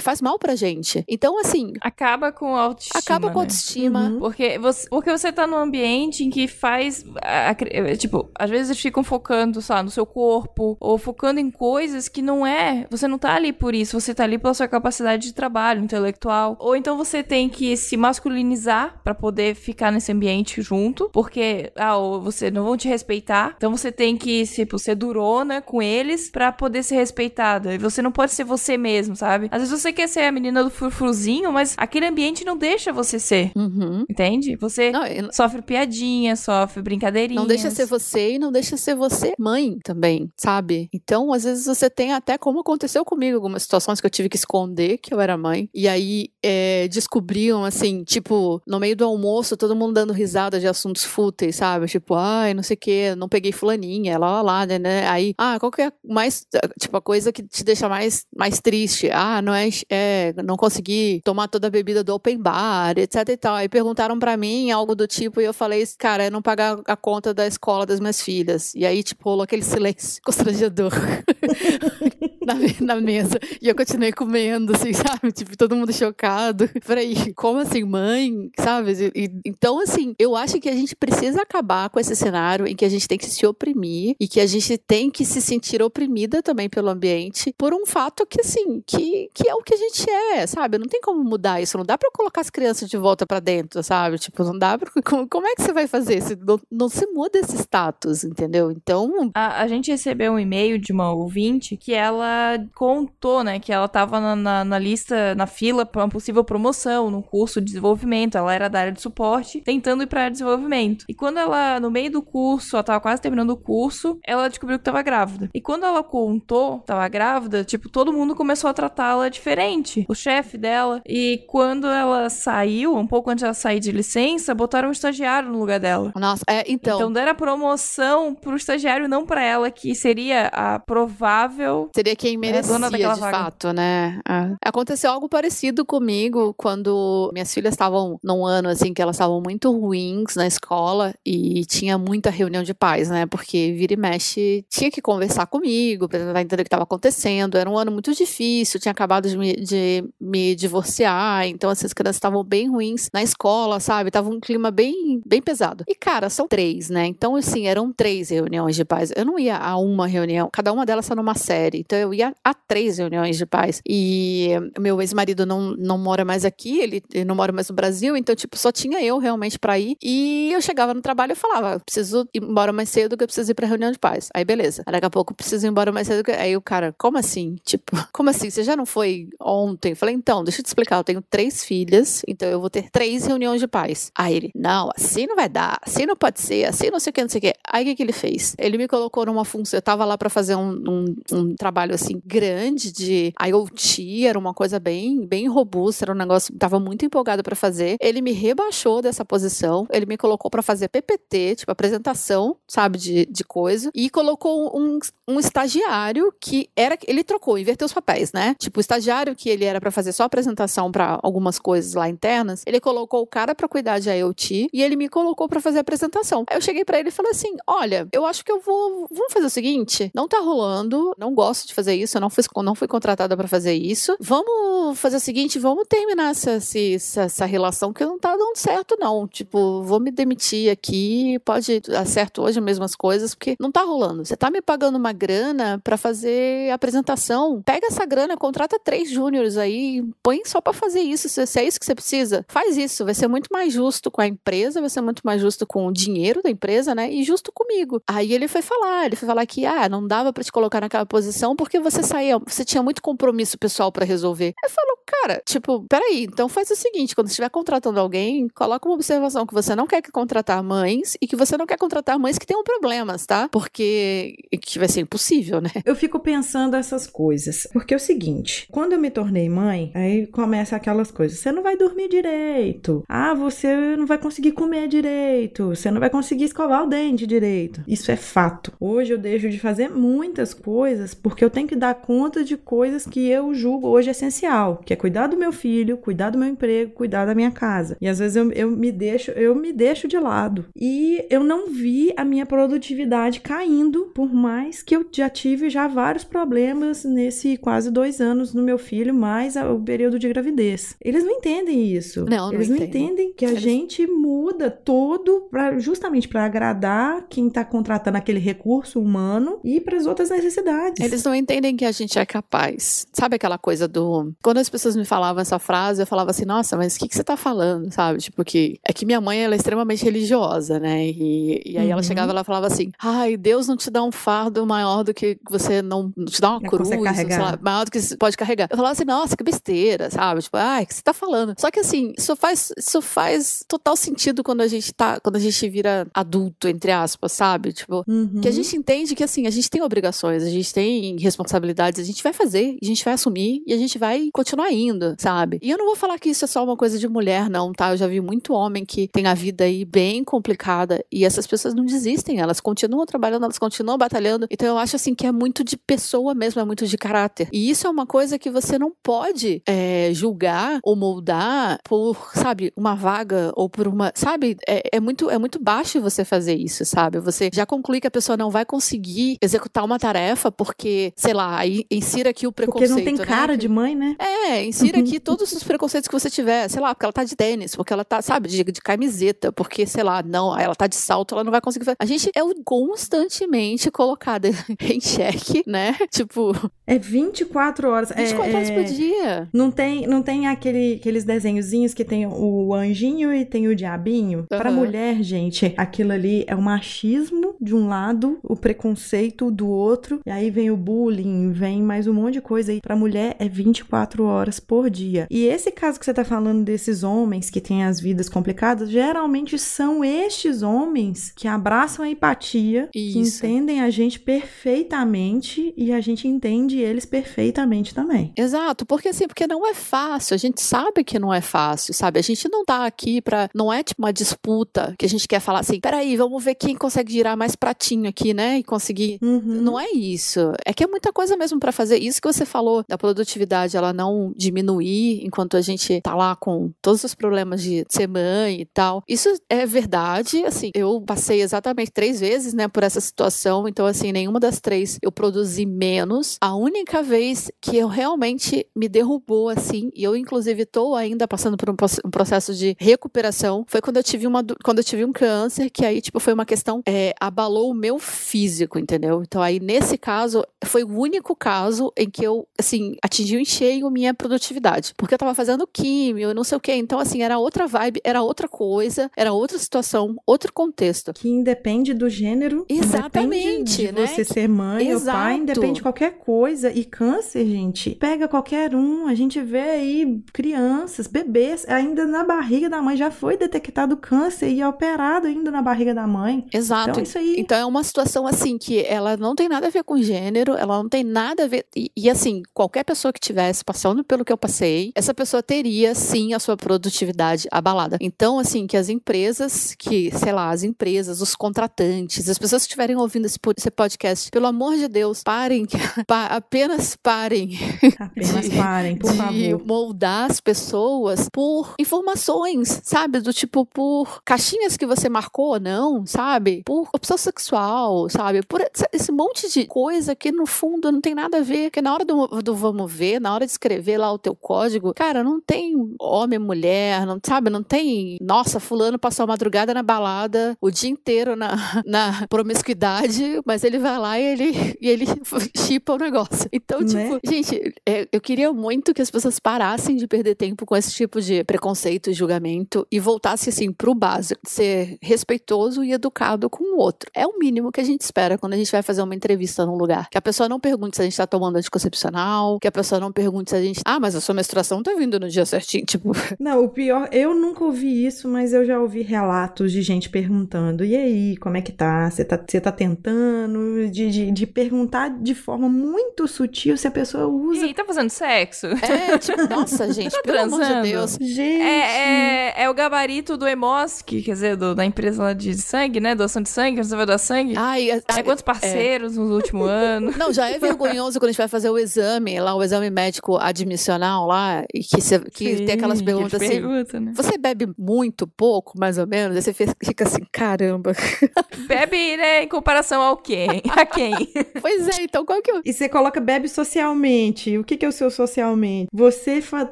faz mal pra gente. Então, assim. Acaba com a autoestima. Acaba com a né? autoestima. Uhum. Porque, você, porque você tá num ambiente em que faz. A, a, tipo, às vezes eles ficam focando, sabe, no seu corpo, ou focando em coisas que não é. Você não tá ali por isso, você tá ali pela sua capacidade de trabalho intelectual. Ou então você tem que se masculinizar para poder ficar nesse ambiente junto, porque, ah, ou você não vão te respeitar. Então você tem que, tipo, ser durona com eles para poder ser respeitada. E você não pode ser você mesmo, sabe? Às vezes você quer ser a menina do frufruzinho, mas aquele ambiente não deixa você ser. Uhum. Entende? Você Não, eu- sofre piadinha, sofre brincadeirinha. Não deixa ser você e não deixa ser você mãe também, sabe? Então, às vezes você tem até como aconteceu comigo, algumas situações que eu tive que esconder que eu era mãe. E aí é, descobriam, assim, tipo, no meio do almoço, todo mundo dando risada de assuntos fúteis, sabe? Tipo, ai, não sei o quê, não peguei fulaninha, lá, lá, lá, né, né? Aí, ah, qual que é mais, tipo, a coisa que te deixa mais, mais triste? Ah, não é, é não consegui tomar toda a bebida do open bar, etc e tal. Aí perguntaram pra mim algo do tipo e eu falei, cara, é não pagar a conta da escola das minhas filhas. E aí, tipo, rolou aquele <laughs> silêncio constrangedor <laughs> na, na mesa. E eu continuei comendo, assim, <laughs> sabe? Tipo, todo mundo chocado. Falei, como assim, mãe? Sabe? E- então, assim, eu acho que a gente precisa acabar com esse cenário em que a gente tem que se oprimir e que a gente tem que se sentir oprimida também pelo ambiente por um fato que, assim, que, que é o que a gente é, sabe? Não tem como mudar isso. Não dá pra colocar as crianças de volta pra dentro, sabe? Tipo, não dá pra. <laughs> Como, como é que você vai fazer? Se não, não se muda esse status, entendeu? Então, A, a gente recebeu um e-mail de uma ouvinte que ela contou, né, que ela tava na, na, na lista, na fila pra uma possível promoção no curso de desenvolvimento. Ela era da área de suporte, tentando ir pra área de desenvolvimento. E quando ela, no meio do curso, ela tava quase terminando o curso, ela descobriu que tava grávida. E quando ela contou que tava grávida, tipo, todo mundo começou a tratá-la diferente. O chefe dela. E quando ela saiu, um pouco antes dela sair de licença, botaram um estagiário no lugar dela. nossa, é, então. Então, deram a promoção pro estagiário, não pra ela, que seria a provável. Seria quem merecia, dona daquela de vaga. fato, né? É. Aconteceu algo parecido comigo quando minhas filhas estavam num ano, assim, que elas estavam muito ruins na escola e tinha muita reunião de pais, né? Porque vira e mexe tinha que conversar comigo pra tentar entender o que estava acontecendo. Era um ano muito difícil, tinha acabado de me, de me divorciar, então essas crianças estavam bem ruins na escola, sabe? Tava um clima bem, bem pesado. E, cara, são três, né? Então, assim, eram três reuniões de pais. Eu não ia a uma reunião, cada uma delas tá numa série. Então, eu ia a três reuniões de pais. E meu ex-marido não, não mora mais aqui, ele, ele não mora mais no Brasil, então, tipo, só tinha eu realmente pra ir. E eu chegava no trabalho e falava: preciso ir embora mais cedo que eu preciso ir pra reunião de pais. Aí, beleza. Daqui a pouco, preciso ir embora mais cedo. Que... Aí, o cara, como assim? Tipo, <laughs> como assim? Você já não foi ontem? Eu falei, então, deixa eu te explicar. Eu tenho três filhas, então eu vou ter três reuniões de pais. Aí ele, não, assim não vai dar, assim não pode ser, assim não sei o que, não sei o que. Aí o que, que ele fez? Ele me colocou numa função. Eu tava lá pra fazer um, um, um trabalho assim grande de IoT, era uma coisa bem, bem robusta, era um negócio, tava muito empolgado pra fazer. Ele me rebaixou dessa posição, ele me colocou pra fazer PPT, tipo apresentação, sabe, de, de coisa, e colocou um, um estagiário que era, ele trocou, inverteu os papéis, né? Tipo, o estagiário que ele era pra fazer só apresentação pra algumas coisas lá internas, ele colocou o cara pra cuidar de IoT e ele me colocou pra fazer apresentação. Aí eu cheguei pra ele e falei assim: "Olha, eu acho que eu vou, vamos fazer o seguinte, não tá rolando, não gosto de fazer fazer isso, eu não fui, não fui contratada para fazer isso. Vamos fazer o seguinte, vamos terminar essa, essa, essa relação que não tá dando certo, não. Tipo, vou me demitir aqui, pode dar certo hoje mesmo as coisas, porque não tá rolando. Você tá me pagando uma grana para fazer apresentação, pega essa grana, contrata três júniores aí, põe só para fazer isso, se, se é isso que você precisa, faz isso, vai ser muito mais justo com a empresa, vai ser muito mais justo com o dinheiro da empresa, né? E justo comigo. Aí ele foi falar, ele foi falar que, ah, não dava para te colocar naquela posição porque você saía, você tinha muito compromisso pessoal para resolver. Aí falou, cara, tipo, peraí, então faz o seguinte, quando estiver contratando alguém, coloca uma observação que você não quer contratar mães e que você não quer contratar mães que tenham problemas, tá? Porque que vai ser impossível, né? Eu fico pensando essas coisas, porque é o seguinte, quando eu me tornei mãe, aí começa aquelas coisas, você não vai dormir direito, ah, você não vai conseguir comer direito, você não vai conseguir escovar o dente direito. Isso é fato. Hoje eu deixo de fazer muitas coisas porque eu tenho que dar conta de coisas que eu julgo hoje essencial, que é cuidar do meu filho, cuidar do meu emprego, cuidar da minha casa. E às vezes eu, eu me deixo, eu me deixo de lado. E eu não vi a minha produtividade caindo, por mais que eu já tive já vários problemas nesse quase dois anos no meu filho, mais o período de gravidez. Eles não entendem isso. Não, Eles não entendem que a Eles... gente muda todo pra, justamente para agradar quem tá contratando aquele recurso humano e para as outras necessidades. Eles não entendem que a gente é capaz. Sabe aquela coisa do. Quando as pessoas me falavam essa frase, eu falava assim, nossa, mas o que, que você tá falando, sabe? Tipo, que é que minha mãe, ela é extremamente religiosa, né? E, e aí uhum. ela chegava e falava assim, ai, Deus não te dá um fardo maior do que você não, não te dá uma não cruz, lá, maior do que você pode carregar. Eu falava assim, nossa, que besteira, sabe? Tipo, ai, o que você tá falando? Só que assim, isso faz, isso faz total sentido quando a gente tá, quando a gente vira adulto, entre aspas, sabe? Tipo, uhum. que a gente entende que assim, a gente tem obrigações, a gente tem responsabilidades, a gente vai fazer, a gente vai assumir e a gente vai continuar indo, sabe? E eu não vou falar que isso é só uma coisa de mulher, não, tá? Eu já vi muito homem que tem a vida aí bem complicada e essas pessoas não desistem, elas continuam trabalhando, elas continuam batalhando. Então eu acho assim que é muito de pessoa mesmo, é muito de caráter. E isso é uma coisa que você não pode é, julgar ou moldar por, sabe, uma vaga ou por uma, sabe? É, é, muito é muito baixo você fazer isso, sabe? Você já conclui que a pessoa não vai conseguir executar uma tarefa porque, sei lá, insira aqui o preconceito. Porque não tem né? cara de mãe, né? É, insira aqui <laughs> todos os preconceitos que você tiver, sei lá, porque ela tá de tênis, porque ela tá, sabe, de, de camiseta, porque, sei lá, não, ela tá de salto, ela não vai conseguir fazer. A gente é constantemente colocada <laughs> em xeque, né? Tipo. É 24 horas. 24 é, horas por dia. Não tem, não tem aquele, aqueles desenhozinhos que tem o anjinho e tem o diabinho? Uhum. Pra mulher, gente, aquilo ali é o machismo de um lado, o preconceito do outro, e aí vem o bullying, vem mais um monte de coisa aí. Pra mulher é 24 horas por dia. E esse caso que você tá falando desses homens que têm as vidas complicadas, geralmente são estes homens que abraçam a empatia, Isso. que entendem a gente perfeitamente e a gente entende eles perfeitamente também. Exato, porque assim, porque não é fácil, a gente sabe que não é fácil, sabe? A gente não tá aqui pra. Não é tipo uma disputa que a gente quer falar assim, peraí, vamos ver quem consegue girar mais pratinho aqui, né? E conseguir. Uhum. Não é isso. É que é muita coisa mesmo para fazer. Isso que você falou da produtividade, ela não diminuir enquanto a gente tá lá com todos os problemas de ser mãe e tal. Isso é verdade, assim, eu passei exatamente três vezes, né, por essa situação, então, assim, nenhuma das três eu produzi menos. A única vez que eu realmente me derrubou, assim, e eu, inclusive, tô ainda passando por um, um processo de recuperação, foi quando eu tive uma, quando eu tive um câncer, que aí, tipo, foi uma questão, é, abalou o meu físico, entendeu? Então, aí, nesse caso, foi o único caso em que eu, assim, atingi em cheio minha produtividade, porque eu tava fazendo químio e não sei o que, então, assim, era outra vibe, era outra coisa, era outra situação, outro contexto. Que independe do gênero. Exatamente. De né? você ser mãe Exato. ou pai, independe de qualquer coisa. E câncer, gente, pega qualquer um. A gente vê aí crianças, bebês, ainda na barriga da mãe já foi detectado câncer e é operado ainda na barriga da mãe. Exato. Então, isso aí... então é uma situação assim que ela não tem nada a ver com gênero, ela não tem nada a ver. E, e assim, qualquer pessoa que tivesse passando pelo que eu passei, essa pessoa teria sim a sua produtividade abalada. Então, assim, que as empresas, que, sei lá, as empresas, os contratantes, as pessoas que estiverem ouvindo esse, podcast, pelo amor de Deus, parem, <laughs> pa, apenas parem. <laughs> Apenas de, parem, por de favor. moldar as pessoas por informações, sabe? Do tipo, por caixinhas que você marcou ou não, sabe? Por opção sexual, sabe? Por esse monte de coisa que no fundo não tem nada a ver. Que na hora do, do vamos ver, na hora de escrever lá o teu código, cara, não tem homem, mulher, não sabe? Não tem, nossa, fulano passou a madrugada na balada o dia inteiro na, <laughs> na promiscuidade, mas ele vai lá e ele, e ele <laughs> chipa o negócio. Então, né? tipo, gente, é, eu queria muito que as pessoas parassem de perder tempo com esse tipo de preconceito e julgamento e voltassem, assim, pro básico. Ser respeitoso e educado com o outro. É o mínimo que a gente espera quando a gente vai fazer uma entrevista num lugar. Que a pessoa não pergunte se a gente tá tomando anticoncepcional, que a pessoa não pergunte se a gente. Ah, mas a sua menstruação tá vindo no dia certinho. <laughs> Tipo. Não, o pior, eu nunca ouvi isso, mas eu já ouvi relatos de gente perguntando: e aí, como é que tá? Você tá, tá tentando? De, de, de perguntar de forma muito sutil se a pessoa usa. E tá fazendo sexo? É, tipo, <laughs> nossa, gente, tá pelo amor de Deus. Gente. É, é, é, o gabarito do EMOSC, quer dizer, do, da empresa lá de sangue, né? Doação de sangue, você vai doar sangue. Ai, é, é quantos parceiros é. nos últimos <laughs> anos? Não, já é <laughs> vergonhoso quando a gente vai fazer o exame, lá, o exame médico admissional lá, e que, cê, que Sim, tem aquelas perguntas assim. Pergunta, né? Você bebe muito, pouco, mais ou menos? Aí você fica assim, caramba. <laughs> Bebe, né, em comparação ao quê? A quem? <laughs> pois é, então qual que eu... E você coloca bebe socialmente. O que, que é o seu socialmente? Você, fa...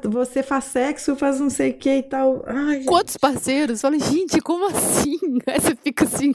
você faz sexo, faz não sei o que e tal. Ai, Quantos parceiros? Fala, gente, como assim? Aí você fica assim,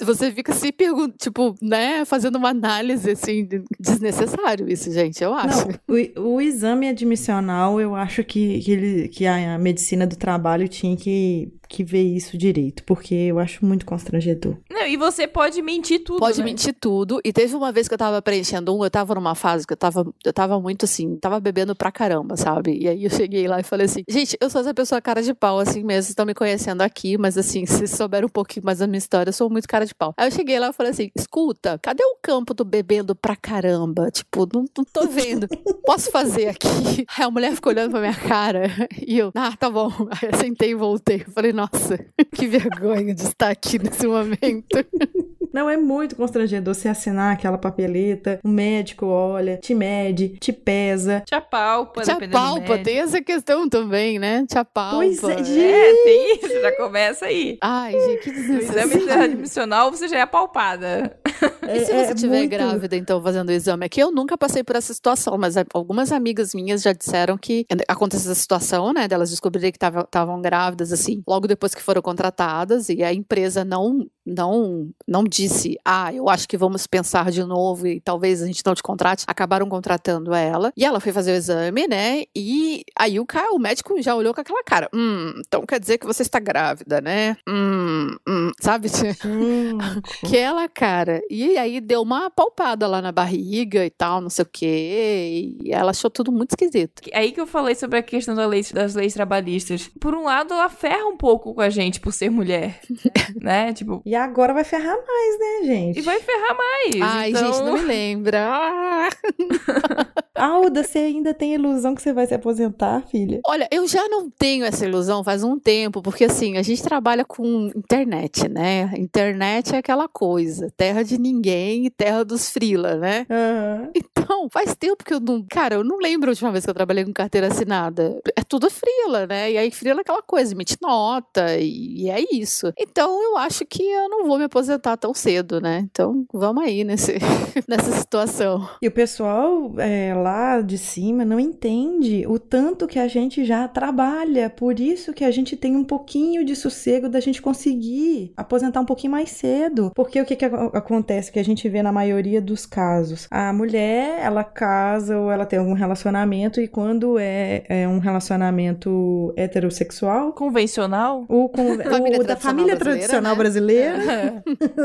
você fica se perguntando, tipo, né, fazendo uma análise, assim, desnecessário isso, gente, eu acho. Não, o, o exame admissional, eu acho que, que, ele, que a medicina do trabalho tinha que que ver isso direito, porque eu acho muito constrangedor. Não, e você pode mentir tudo. Pode né? mentir tudo. E teve uma vez que eu tava preenchendo um, eu tava numa fase que eu tava, eu tava muito assim, tava bebendo pra caramba, sabe? E aí eu cheguei lá e falei assim: gente, eu sou essa pessoa cara de pau, assim mesmo, vocês estão me conhecendo aqui, mas assim, se vocês souberam um pouquinho mais da minha história, eu sou muito cara de pau. Aí eu cheguei lá e falei assim: escuta, cadê o campo do bebendo pra caramba? Tipo, não, não tô vendo. Posso fazer aqui? <laughs> Aí a mulher ficou olhando pra minha cara e eu, ah, tá bom. Aí eu sentei e voltei. Eu falei, nossa, <laughs> que vergonha de estar aqui nesse momento. <laughs> Não, é muito constrangedor você assinar aquela papeleta, o médico olha, te mede, te pesa. Te apalpa, Te apalpa, tem essa questão também, né? Te apalpa. Pois é, gente. É, tem isso, já começa aí. Ai, gente, que desnecessário. No exame admissional, você já é apalpada. É, e se você estiver é muito... grávida, então, fazendo o exame? Aqui eu nunca passei por essa situação, mas algumas amigas minhas já disseram que aconteceu essa situação, né? Delas descobrirem que estavam grávidas, assim, logo depois que foram contratadas, e a empresa não, não, não disse, ah, eu acho que vamos pensar de novo e talvez a gente não te contrate. Acabaram contratando ela, e ela foi fazer o exame, né? E aí o cara, o médico já olhou com aquela cara, hum, então quer dizer que você está grávida, né? Hum, hum sabe? Hum. <laughs> aquela cara. E aí deu uma palpada lá na barriga e tal, não sei o quê. E ela achou tudo muito esquisito. É aí que eu falei sobre a questão da lei, das leis trabalhistas. Por um lado, ela ferra um pouco com a gente por ser mulher, <laughs> né? Tipo. E agora vai ferrar mais, né, gente? E vai ferrar mais. Ai, então... gente, não me lembra. <laughs> Alda, você ainda tem ilusão que você vai se aposentar, filha? Olha, eu já não tenho essa ilusão faz um tempo, porque assim, a gente trabalha com internet, né? Internet é aquela coisa, terra de ninguém e terra dos frila, né? Uhum. Então, faz tempo que eu não. Cara, eu não lembro a última vez que eu trabalhei com carteira assinada. É tudo frila, né? E aí, frila é aquela coisa, emite nota e, e é isso. Então, eu acho que eu não vou me aposentar tão cedo, né? Então, vamos aí nesse, <laughs> nessa situação. E o pessoal é, lá lá de cima não entende o tanto que a gente já trabalha. Por isso que a gente tem um pouquinho de sossego da gente conseguir aposentar um pouquinho mais cedo. Porque o que, que acontece que a gente vê na maioria dos casos? A mulher, ela casa ou ela tem algum relacionamento e quando é, é um relacionamento heterossexual... Convencional? O, com, <laughs> o da família tradicional brasileira. Né?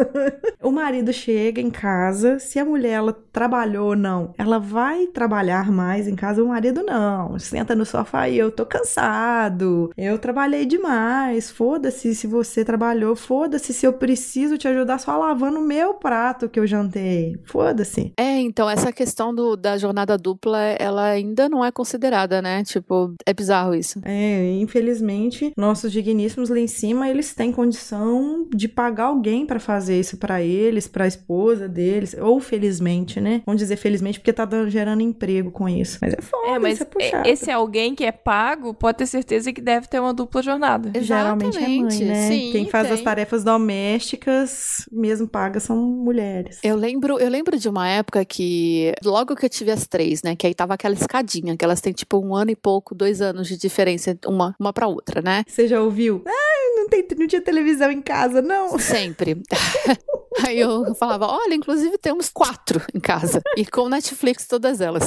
<laughs> o marido chega em casa, se a mulher ela trabalhou ou não, ela vai trabalhar trabalhar mais em casa, o marido não. Senta no sofá e eu tô cansado. Eu trabalhei demais. Foda-se se você trabalhou. Foda-se se eu preciso te ajudar só lavando o meu prato que eu jantei. Foda-se. É, então essa questão do, da jornada dupla, ela ainda não é considerada, né? Tipo, é bizarro isso. É, infelizmente, nossos digníssimos lá em cima, eles têm condição de pagar alguém para fazer isso para eles, para a esposa deles, ou felizmente, né? Vamos dizer felizmente porque tá gerando emprego com isso. Mas é foda, É, mas isso é puxado. esse alguém que é pago pode ter certeza que deve ter uma dupla jornada. Geralmente é mãe, Exatamente, né? sim, Quem faz as tem. tarefas domésticas, mesmo pagas, são mulheres. Eu lembro, eu lembro de uma época que, logo que eu tive as três, né? Que aí tava aquela escadinha, que elas têm tipo um ano e pouco, dois anos de diferença uma, uma pra outra, né? Você já ouviu? Ai, não, tem, não tinha televisão em casa, não. <laughs> Sempre. <laughs> Aí eu falava, olha, inclusive temos quatro em casa. E com Netflix todas elas.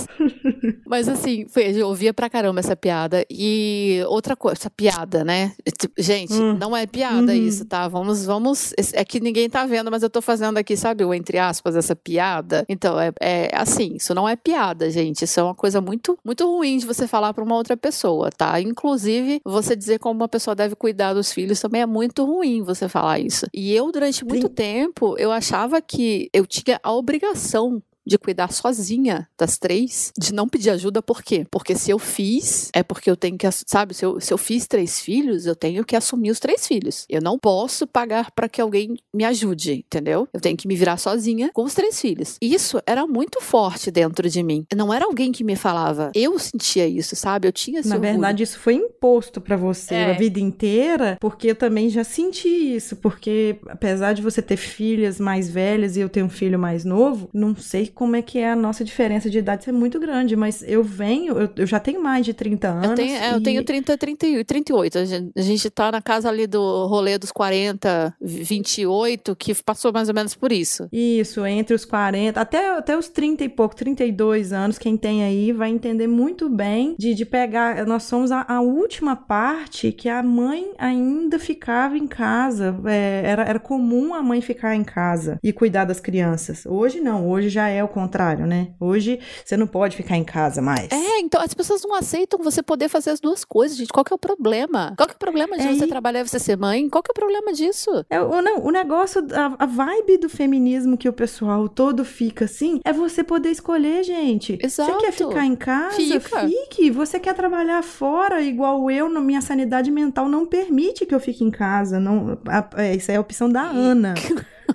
Mas assim, foi, eu ouvia pra caramba essa piada. E outra coisa, essa piada, né? Tipo, Gente, Hum. não é piada Uhum. isso, tá? Vamos, vamos. É que ninguém tá vendo, mas eu tô fazendo aqui, sabe, o entre aspas, essa piada. Então, é, é assim, isso não é piada, gente. Isso é uma coisa muito, muito ruim de você falar pra uma outra pessoa, tá? Inclusive, você dizer como uma pessoa deve cuidar dos filhos também é muito ruim você falar isso. E eu, durante muito Sim. tempo, eu achava que eu tinha a obrigação de cuidar sozinha das três, de não pedir ajuda, por quê? Porque se eu fiz, é porque eu tenho que, sabe, se eu, se eu fiz três filhos, eu tenho que assumir os três filhos. Eu não posso pagar para que alguém me ajude, entendeu? Eu tenho que me virar sozinha com os três filhos. Isso era muito forte dentro de mim. Não era alguém que me falava. Eu sentia isso, sabe? Eu tinha esse Na orgulho. verdade, isso foi imposto pra você É. a vida inteira, porque eu também já senti isso. Porque, apesar de você ter filhas mais velhas e eu ter um filho mais novo, não sei como é que é a nossa diferença de idade, isso é muito grande, mas eu venho, eu, eu já tenho mais de 30 anos. Eu tenho, é, eu e- tenho 30, 30, e 38. A gente, a gente tá na casa ali do rolê dos 40, 28, que passou mais ou menos por isso. Isso, entre os 40, até, até os 30 e pouco, 32 anos, quem tem aí vai entender muito bem de, de pegar. Nós somos a, a última parte que a mãe ainda ficava em casa. É, era, era comum a mãe ficar em casa e cuidar das crianças. Hoje não, hoje já é o contrário, né? Hoje você não pode ficar em casa mais. É, então as pessoas não aceitam você poder fazer as duas coisas, gente. Qual que é o problema? Qual que é o problema de É, você trabalhar e você ser mãe? Qual que é o problema disso? É, o, não, o negócio, a, a vibe do feminismo que o pessoal todo fica assim, é você poder escolher, gente. Exato. Você quer ficar em casa? Fica. Fique. Você quer trabalhar fora, igual eu, minha sanidade mental não permite que eu fique em casa. Não, a- é, isso é a opção da Ana.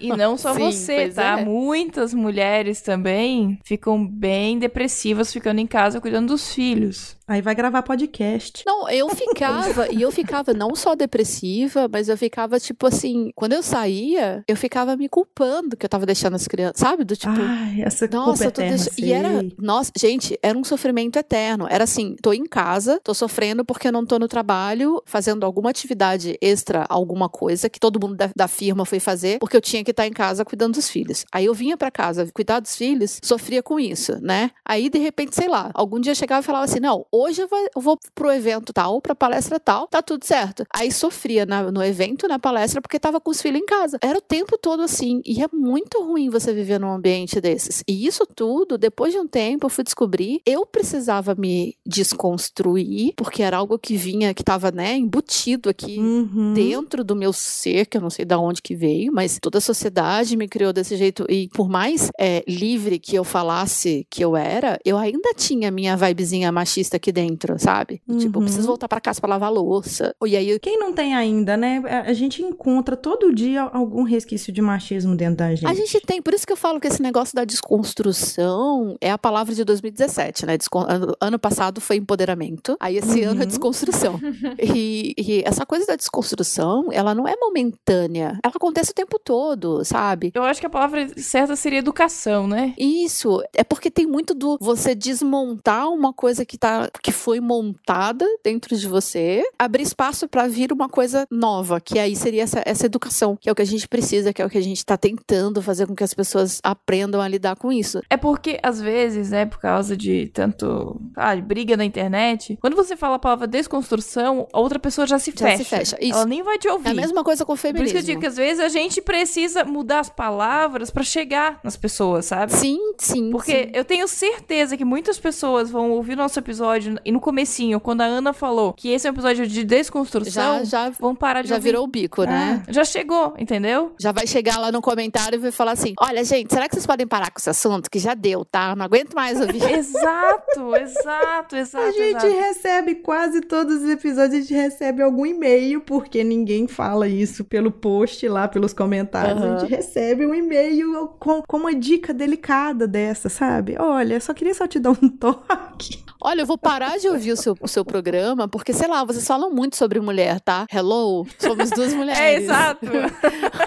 E não só <laughs> Sim, você, tá? é. Muitas mulheres também ficam bem depressivas ficando em casa cuidando dos filhos. Aí vai gravar podcast. Não, eu <laughs> ficava, e eu ficava não só depressiva, mas eu ficava, tipo assim, quando eu saía, eu ficava me culpando que eu tava deixando as crianças, sabe? Do tipo. Ai, essa culpa Nossa, eu tô eterna, deixando. E era. Nossa, gente, era um sofrimento eterno. Era assim: tô em casa, tô sofrendo porque eu não tô no trabalho, fazendo alguma atividade extra, alguma coisa que todo mundo da, da firma foi fazer, porque eu tinha que estar em casa cuidando dos filhos. Aí eu vinha pra casa cuidar dos filhos, sofria com isso, né? Aí, de repente, sei lá, algum dia chegava e falava assim: não, hoje eu vou, eu vou pro evento tal, pra palestra tal, tá tudo certo. Aí sofria na- no evento, na palestra, porque tava com os filhos em casa. Era o tempo todo assim. E é muito ruim você viver num ambiente desses. E isso tudo, depois de um tempo, eu fui descobrir, eu precisava me desconstruir, porque era algo que vinha, que tava, né, embutido aqui Uhum. dentro do meu ser, que eu não sei de onde que veio, mas toda a sociedade me criou desse jeito. E por mais é, livre que eu falasse que eu era, eu ainda tinha minha vibezinha machista aqui dentro, sabe? Tipo, eu Uhum. preciso voltar pra casa pra lavar louça. E aí Quem não tem ainda, né? A a gente encontra todo dia algum resquício de machismo dentro da gente. A gente tem, por isso que eu falo que esse negócio da desconstrução é a palavra de 2017, né? Descon- ano, passado foi empoderamento, aí esse ano é Uhum. desconstrução. <laughs> e, e essa coisa da desconstrução, ela não é momentânea, ela acontece o tempo todo, sabe? Eu acho que a palavra certa seria educação, né? Isso, é porque tem muito do você desmontar uma coisa que tá que foi montada dentro de você, abrir espaço pra vir uma coisa nova, que aí seria essa, essa educação, que é o que a gente precisa, que é o que a gente tá tentando fazer com que as pessoas aprendam a lidar com isso. É porque, às vezes, né, por causa de tanto ah, briga na internet, quando você fala a palavra desconstrução, a outra pessoa já se Já fecha. se fecha, isso. Ela nem vai te ouvir. É a mesma coisa com o Por isso feminismo. que eu digo que às vezes a gente precisa mudar as palavras pra chegar nas pessoas, sabe? Sim, sim. Porque sim. eu tenho certeza que muitas pessoas vão ouvir nosso episódio episódio, e no comecinho, quando a Ana falou que esse é um episódio de desconstrução, Já, já, vão parar de já ouvir. virou o bico, né? Já chegou, entendeu? Já vai chegar lá no comentário e vai falar assim: Olha, gente, será que vocês podem parar com esse assunto? Que já deu, tá? Não aguento mais ouvir. Exato, <laughs> exato, exato. A gente exato. recebe quase todos os episódios, a gente recebe algum e-mail, porque ninguém fala isso pelo post lá, pelos comentários. A Aham. gente recebe um e-mail com, com uma dica delicada dessa, sabe? Olha, só queria só te dar um <laughs> toque. Olha, eu vou parar de ouvir o seu, o seu programa, porque, sei lá, vocês falam muito sobre mulher, tá? Hello, somos duas <laughs> mulheres. É, exato. <laughs>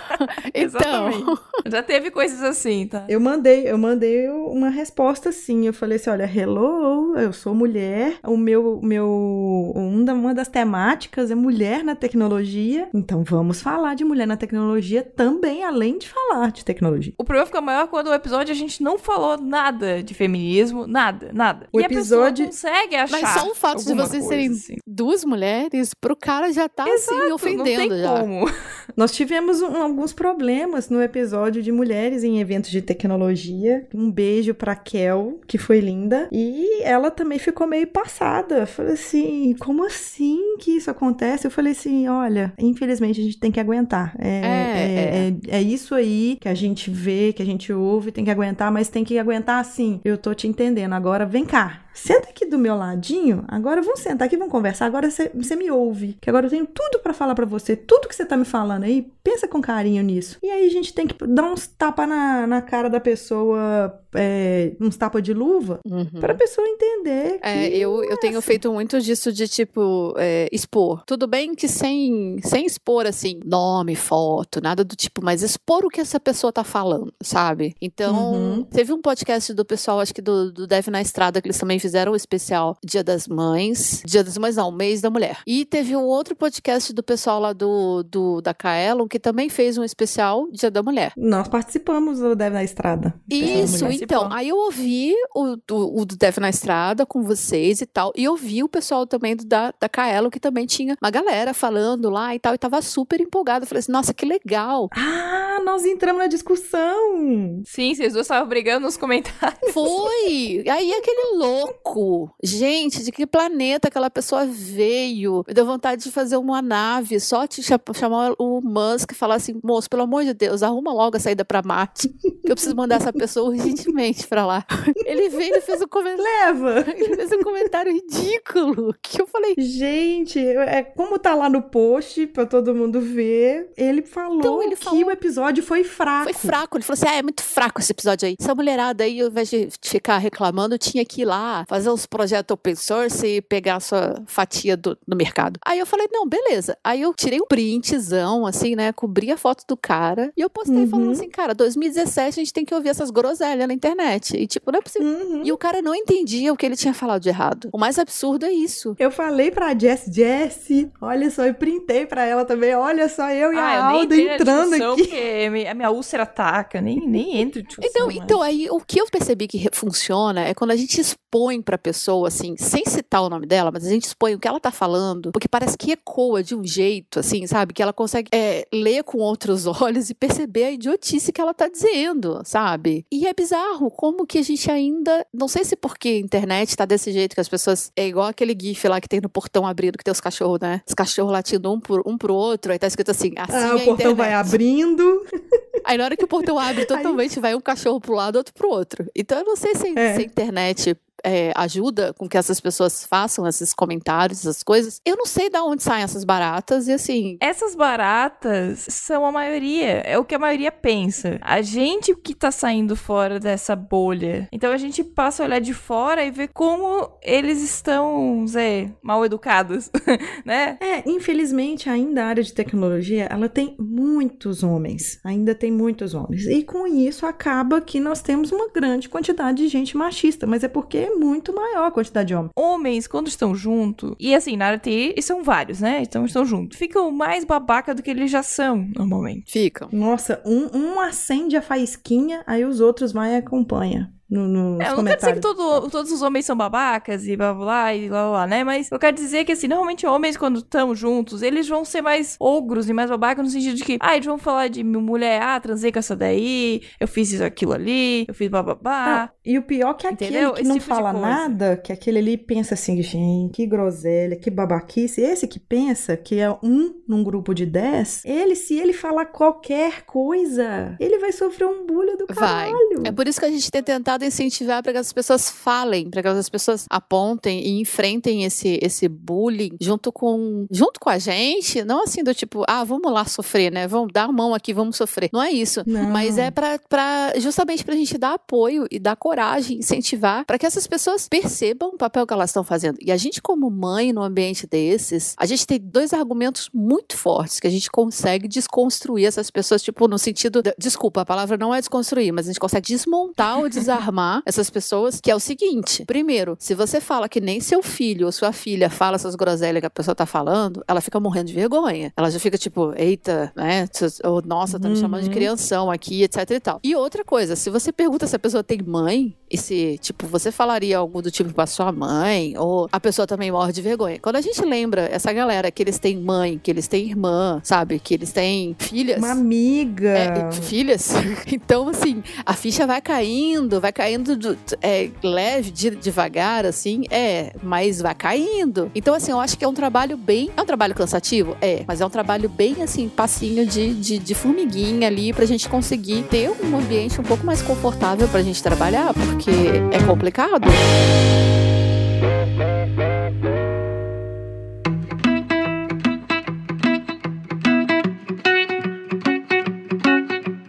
Então, Exatamente. Já teve coisas assim, tá? Eu mandei, eu mandei uma resposta assim. Eu falei assim: olha, hello, eu sou mulher. O meu, meu um uma das temáticas é mulher na tecnologia. Então vamos falar de mulher na tecnologia também, além de falar de tecnologia. O problema fica maior quando o episódio a gente não falou nada de feminismo, nada, nada. O e episódio- a pessoa consegue achar Mas só o fato de vocês coisa, serem assim. duas mulheres, pro cara já tá assim, Não tem ofendendo já. como. <laughs> Nós tivemos um- alguns problemas no episódio de mulheres em eventos de tecnologia. Um beijo pra Kel, que foi linda. E ela também ficou meio passada. Falei assim: como assim que isso acontece? Eu falei assim: olha, infelizmente a gente tem que aguentar. É, É, é, é- é isso aí que a gente vê, que a gente ouve, tem que aguentar, mas tem que aguentar assim. Eu tô te entendendo. Agora vem cá. Senta aqui do meu ladinho. Agora vamos sentar aqui, vamos conversar. Agora você me ouve. Que agora eu tenho tudo pra falar pra você. Tudo que você tá me falando aí, pensa com carinho nisso. E aí a gente tem que dar uns tapas na, na cara da pessoa, é, uns tapas de luva, Uhum. pra pessoa entender que. É, eu, eu tenho feito muito disso de, tipo, é, expor. Tudo bem que sem, sem expor, assim, nome, foto, nada do tipo, mas expor o que essa pessoa tá falando, sabe? Então, Uhum. teve um podcast do pessoal, acho que do, do Deve na Estrada, que eles também fizeram o especial Dia das Mães. Dia das Mães, não, Mês da Mulher. E teve um outro podcast do pessoal lá do, do da Kaelon, que também fez um especial Dia da Mulher. Nós participamos do Deve na Estrada. Isso, mulher. Então. Aí eu ouvi o, do- o do Deve na Estrada com vocês e tal. E eu vi o pessoal também do, da, da Kaelo, que também tinha uma galera falando lá e tal. E tava super empolgada. Eu falei assim, nossa, que legal. Ah, nós entramos na discussão. Sim, vocês duas estavam brigando nos comentários. Foi! Aí aquele louco. Gente, de que planeta aquela pessoa veio? Me deu vontade de fazer uma nave, só te cha- chamar o Musk e falar assim, moço, pelo amor de Deus, arruma logo a saída pra Marte. Que eu preciso mandar essa pessoa urgentemente pra lá. Ele veio, ele fez um comentário. Leva. Ele fez um comentário ridículo. Que eu falei, Gente, é como tá lá no post pra todo mundo ver, ele falou Então, ele que falou- o episódio foi fraco. foi fraco. Ele falou assim: ah, é muito fraco esse episódio aí. Essa mulherada aí, ao invés de ficar reclamando, tinha que ir lá fazer uns projetos open source e pegar a sua fatia do, do mercado. Aí eu falei: não, beleza. Aí eu tirei um printzão, assim, né? Cobri a foto do cara e eu postei Uhum. falando assim: cara, 2017 a gente tem que ouvir essas groselhas na internet. E tipo, não é possível. Uhum. E o cara não entendia o que ele tinha falado de errado. O mais absurdo é isso. Eu falei pra Jess, Jess, olha só, eu printei pra ela também, olha só, eu e Ah, a eu Alda entrando discussão aqui. Porque a minha úlcera ataca, nem, nem entro em discussão. Então, mais. então, aí o que eu percebi que funciona é quando a gente expõe pra pessoa, assim, sem citar o nome dela, mas a gente expõe o que ela tá falando, porque parece que ecoa de um jeito, assim, sabe? Que ela consegue é, ler com outros <laughs> olhos e perceber a idiotice que ela tá dizendo, sabe? E é bizarro como que a gente ainda. Não sei se porque a internet tá desse jeito que as pessoas. É igual aquele GIF lá que tem no portão abrindo, que tem os cachorros, né? Os cachorros latindo um, por, um pro outro, aí tá escrito assim, assim Ah, é o portão internet. vai abrindo. <laughs> Aí na hora que o portão abre totalmente, vai um cachorro pro lado, outro pro outro. Então eu não sei se, É. se a internet é, ajuda com que essas pessoas façam esses comentários, essas coisas. Eu não sei de onde saem essas baratas e assim. Essas baratas são a maioria, é o que a maioria pensa. A gente que tá saindo fora dessa bolha. Então a gente passa a olhar de fora e ver como eles estão, Zé, mal educados, <laughs> né? É, infelizmente, ainda a área de tecnologia, ela tem muitos homens. Ainda tem muitos homens. E com isso acaba que nós temos uma grande quantidade de gente machista, mas é porque é muito maior a quantidade de homens. Homens, quando estão juntos, e assim, na área TI, e são vários, né? Então estão juntos. Ficam mais babaca do que eles já são, normalmente. Ficam. Nossa, um, um acende a faísquinha, aí os outros vai e acompanha. No, nos É, eu não quero dizer que todo- todos os homens são babacas e blá blá blá e blá blá, blá, né? Mas eu quero dizer que, assim, normalmente homens, quando estão juntos, eles vão ser mais ogros e mais babacas no sentido de que, ah, eles vão falar de mulher, ah, transei com essa daí, eu fiz isso, aquilo ali, eu fiz bababá. Não, e o pior que é aquele Entendeu? que Esse não tipo fala nada, que aquele ali pensa assim, gente, que groselha, que babaquice. Esse que pensa que é um num grupo de 10, ele, se ele falar qualquer coisa, ele vai sofrer um bullying do Vai. caralho. É por isso que a gente tem tentado incentivar para que as pessoas falem, para que as pessoas apontem e enfrentem esse, esse bullying junto com, junto com a gente. Não assim do tipo, ah, vamos lá sofrer, né? Vamos dar a mão aqui, vamos sofrer. Não é isso. Não. Mas é pra justamente pra gente dar apoio e dar coragem, incentivar, para que essas pessoas percebam o papel que elas estão fazendo. E a gente, como mãe, num ambiente desses, a gente tem dois argumentos muito fortes que a gente consegue desconstruir essas pessoas, tipo, no sentido. de- desculpa, a palavra não é desconstruir, mas a gente consegue desmontar ou desarmar essas pessoas, que é o seguinte: primeiro, se você fala que nem seu filho ou sua filha fala essas groselhas que a pessoa tá falando, ela fica morrendo de vergonha. Ela já fica tipo, eita, né? Ou, nossa, tá me chamando de Uhum. crianção aqui, etc e tal. E outra coisa, se você pergunta se a pessoa tem mãe, e se, tipo, você falaria algo do tipo pra sua mãe, ou a pessoa também morre de vergonha. Quando a gente lembra essa galera que eles têm mãe, que eles têm irmã, sabe? Que eles têm filhas. Uma amiga. É, filhas. <laughs> Então, assim, a ficha vai caindo, vai caindo do- é, leve, de- devagar, assim, é, mas vai caindo. Então, assim, eu acho que é um trabalho bem. É um trabalho cansativo? É, mas é um trabalho bem, assim, passinho de, de, de formiguinha ali pra gente conseguir ter um ambiente um pouco mais confortável pra gente trabalhar, porque é complicado.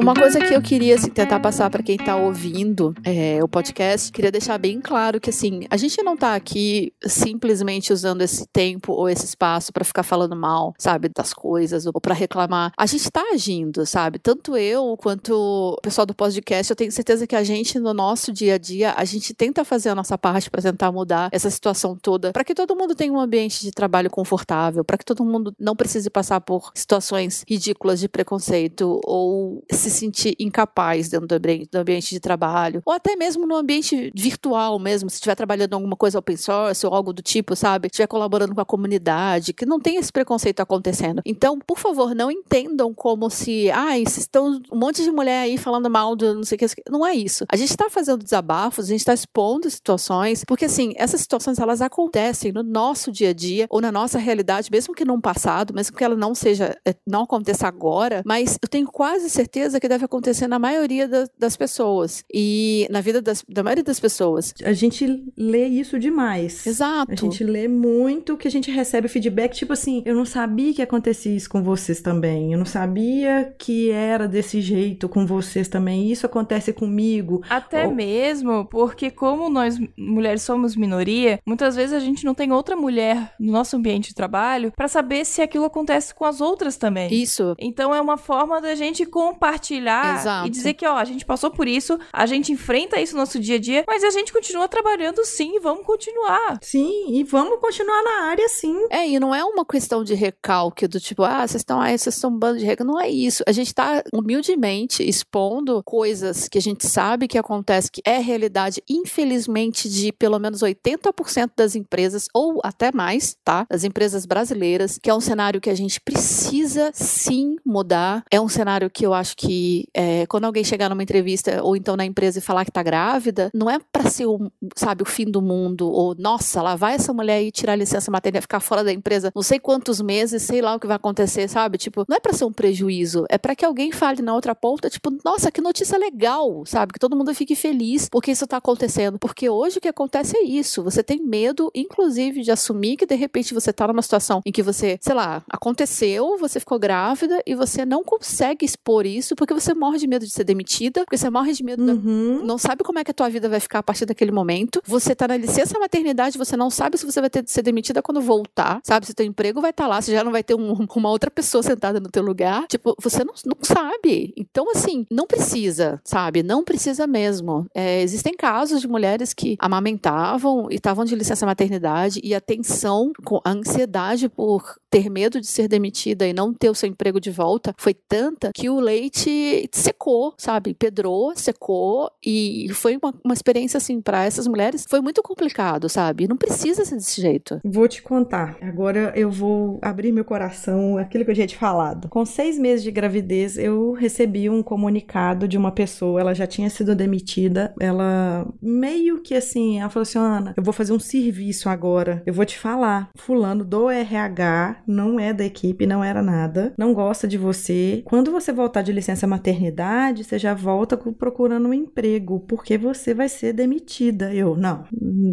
Uma coisa que eu queria assim, tentar passar para quem tá ouvindo é, o podcast, queria deixar bem claro que assim, a gente não tá aqui simplesmente usando esse tempo ou esse espaço para ficar falando mal, sabe, das coisas ou para reclamar. A gente tá agindo, sabe? Tanto eu quanto o pessoal do podcast, eu tenho certeza que a gente no nosso dia a dia, a gente tenta fazer a nossa parte para tentar mudar essa situação toda, para que todo mundo tenha um ambiente de trabalho confortável, para que todo mundo não precise passar por situações ridículas de preconceito ou se sentir incapaz dentro do ambiente, de trabalho, ou até mesmo no ambiente virtual mesmo, se estiver trabalhando alguma coisa open source ou algo do tipo, sabe? Estiver colaborando com a comunidade, que não tem esse preconceito acontecendo. Então, por favor, não entendam como se, ai, vocês estão um monte de mulher aí falando mal do não sei o que. Não é isso. A gente está fazendo desabafos, a gente está expondo situações, porque assim, essas situações elas acontecem no nosso dia a dia ou na nossa realidade, mesmo que no passado, mesmo que ela não seja, eh, não aconteça agora, mas eu tenho quase certeza que deve acontecer na maioria da- das pessoas e na vida das- da maioria das pessoas. A gente lê isso demais. Exato. A gente lê muito que a gente recebe feedback, tipo assim, eu não sabia que acontecia isso com vocês também. Eu não sabia que era desse jeito com vocês também. Isso acontece comigo. Até Ou- mesmo porque, como nós mulheres somos minoria, muitas vezes a gente não tem outra mulher no nosso ambiente de trabalho pra saber se aquilo acontece com as outras também. Isso. Então é uma forma da gente compartilhar Exato. e dizer que, ó, a gente passou por isso, a gente enfrenta isso no nosso dia a dia, mas a gente continua trabalhando sim, e vamos continuar. Sim, e vamos continuar na área sim. É, e não é uma questão de recalque do tipo, ah, vocês estão aí, vocês estão um bando de recalque. Não é isso. A gente tá humildemente expondo coisas que a gente sabe que acontece, que é realidade, infelizmente, de pelo menos 80% das empresas, ou até mais, tá? Das empresas brasileiras, que é um cenário que a gente precisa sim mudar. É um cenário que eu acho que é, quando alguém chegar numa entrevista ou então na empresa e falar que tá grávida, não é pra ser, o, sabe, o fim do mundo, ou nossa, lá vai essa mulher aí tirar licença maternidade, ficar fora da empresa não sei quantos meses, sei lá o que vai acontecer, sabe? Tipo, não é pra ser um prejuízo, é pra que alguém fale na outra ponta, tipo, nossa, que notícia legal, sabe? Que todo mundo fique feliz porque isso tá acontecendo. Porque hoje o que acontece é isso, você tem medo, inclusive, de assumir que de repente você tá numa situação em que você, sei lá, aconteceu, você ficou grávida e você não consegue expor isso porque você morre de medo de ser demitida, porque você morre de medo da Uhum. não sabe como é que a tua vida vai ficar a partir daquele momento. Você tá na licença maternidade, você não sabe se você vai ter de ser demitida quando voltar, sabe? Se teu emprego vai estar lá, se já não vai ter um- <laughs> uma outra pessoa sentada no teu lugar. Tipo, você não, não sabe. Então, assim, não precisa, sabe? Não precisa mesmo. É, existem casos de mulheres que amamentavam e estavam de licença maternidade e a tensão, com a ansiedade por ter medo de ser demitida e não ter o seu emprego de volta foi tanta que o leite secou, sabe? Pedrou, secou e foi uma, uma experiência assim para essas mulheres foi muito complicado, sabe? Não precisa ser desse jeito. Vou te contar. Agora eu vou abrir meu coração, aquilo que eu tinha te falado. Com seis meses de gravidez, eu recebi um comunicado de uma pessoa. Ela já tinha sido demitida. Ela meio que assim, ela falou assim: Ana, eu vou fazer um serviço agora. Eu vou te falar. Fulano do RH não é da equipe, não era nada, não gosta de você. Quando você voltar de licença maternidade, você já volta procurando um emprego, porque você vai ser demitida. Eu, não,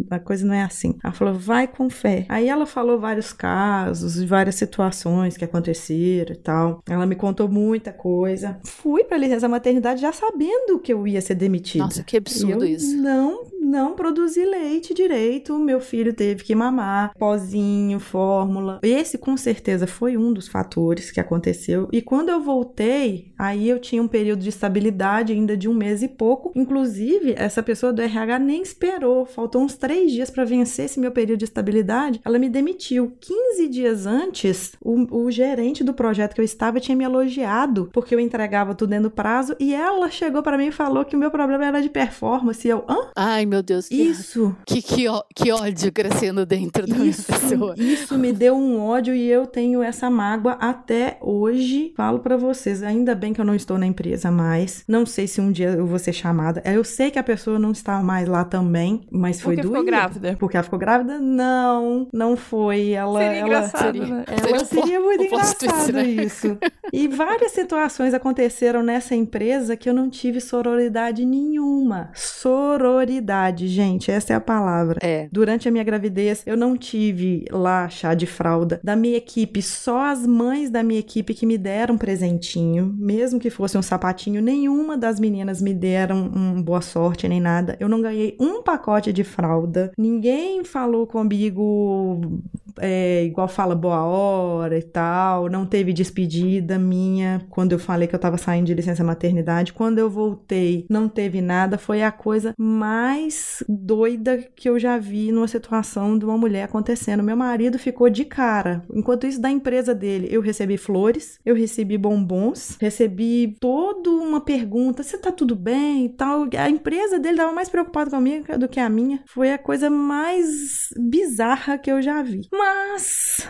a coisa não é assim. Ela falou, vai com fé. Aí ela falou vários casos, várias situações que aconteceram e tal. Ela me contou muita coisa. Fui pra licença maternidade já sabendo que eu ia ser demitida. Nossa, que absurdo eu isso. Não, não produzi leite direito. Meu filho teve que mamar, pozinho, fórmula. Esse com certeza foi um dos fatores que aconteceu. E quando eu voltei, aí eu tinha um período de estabilidade ainda de um mês e pouco. Inclusive, essa pessoa do RH nem esperou. Faltou uns três dias para vencer esse meu período de estabilidade. Ela me demitiu. 15 dias antes, o, o gerente do projeto que eu estava tinha me elogiado porque eu entregava tudo dentro do prazo. E ela chegou para mim e falou que o meu problema era de performance. E eu, hã? Ai, meu Deus. Que, Isso. Que, que, ó- que ódio crescendo dentro da minha Isso, pessoa. isso me deu um ódio e eu tenho essa mágoa até hoje. Falo pra vocês, ainda bem que eu não estou na empresa mais. Não sei se um dia eu vou ser chamada. Eu sei que a pessoa não está mais lá também, mas foi Porque ficou doído. grávida. Porque ela ficou grávida? Não, não foi. Ela, Seria ela, engraçado, seria- né? <laughs> ela Seria um seria muito engraçado né? isso. E várias situações aconteceram nessa empresa que eu não tive sororidade nenhuma. Sororidade, gente, essa é a palavra. É. Durante a minha gravidez, eu não tive lá chá de fralda. Da minha equipe, só as mães da minha equipe que me deram um presentinho, mesmo que fosse um sapatinho. Nenhuma das meninas me deram um boa sorte nem nada. Eu não ganhei um pacote de fralda. Ninguém falou comigo é, igual fala boa hora e tal. Não teve despedida minha quando eu falei que eu tava saindo de licença maternidade. Quando eu voltei, não teve nada. Foi a coisa mais doida que eu já vi numa situação de uma mulher acontecendo. Meu marido ficou de cara. Enquanto isso, da empresa dele, eu recebi flores, eu recebi bombons, recebi toda uma pergunta: se tá tudo bem e tal. A empresa dele tava mais preocupada comigo do que a minha. Foi a coisa mais bizarra que eu já vi. Mas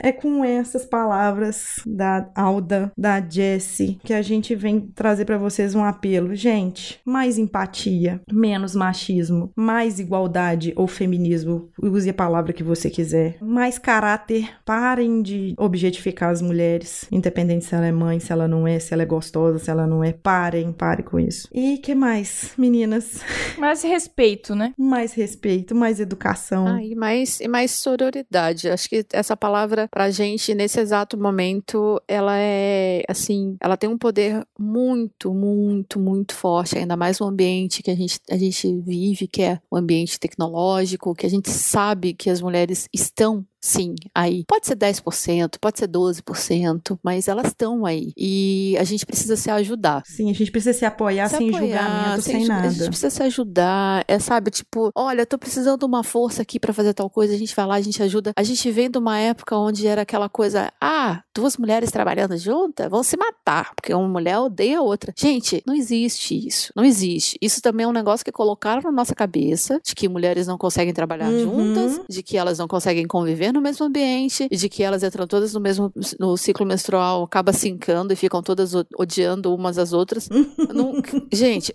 é com essas palavras da Alda, da Jessie, que a gente vem trazer pra vocês um apelo. Gente, mais empatia, menos machismo, mais igualdade ou feminismo, use a palavra que você quiser. Mais caráter, parem de objetificar as mulheres, independente se ela é mãe, se ela não é, se ela é gostosa, se ela não é. Parem, parem com isso. E que mais, meninas? <laughs> Mas respeito, né? Mais respeito, mais educação. Ah, e mais, e mais sororidade. Acho que essa palavra pra gente, nesse exato momento, ela é, assim, ela tem um poder muito, muito, muito forte, ainda mais no ambiente que a gente, a gente vive, que é o ambiente tecnológico, que a gente sabe que as mulheres estão Sim, aí. Pode ser 10%, pode ser 12%, mas elas estão aí. E a gente precisa se ajudar. Sim, a gente precisa se apoiar Se sem apoiar, julgamento, sem, A nada. gente precisa se ajudar. É, sabe, tipo, olha, tô precisando de uma força aqui pra fazer tal coisa. A gente vai lá, a gente ajuda. A gente vem de uma época onde era aquela coisa, ah, duas mulheres trabalhando juntas vão se matar, porque uma mulher odeia a outra. Gente, não existe isso. Não existe. Isso também é um negócio que colocaram na nossa cabeça, de que mulheres não conseguem trabalhar Uhum. juntas, de que elas não conseguem conviver no mesmo ambiente, e de que elas entram todas no mesmo no ciclo menstrual, acaba se encando e ficam todas odiando umas às outras. Não- <laughs> gente,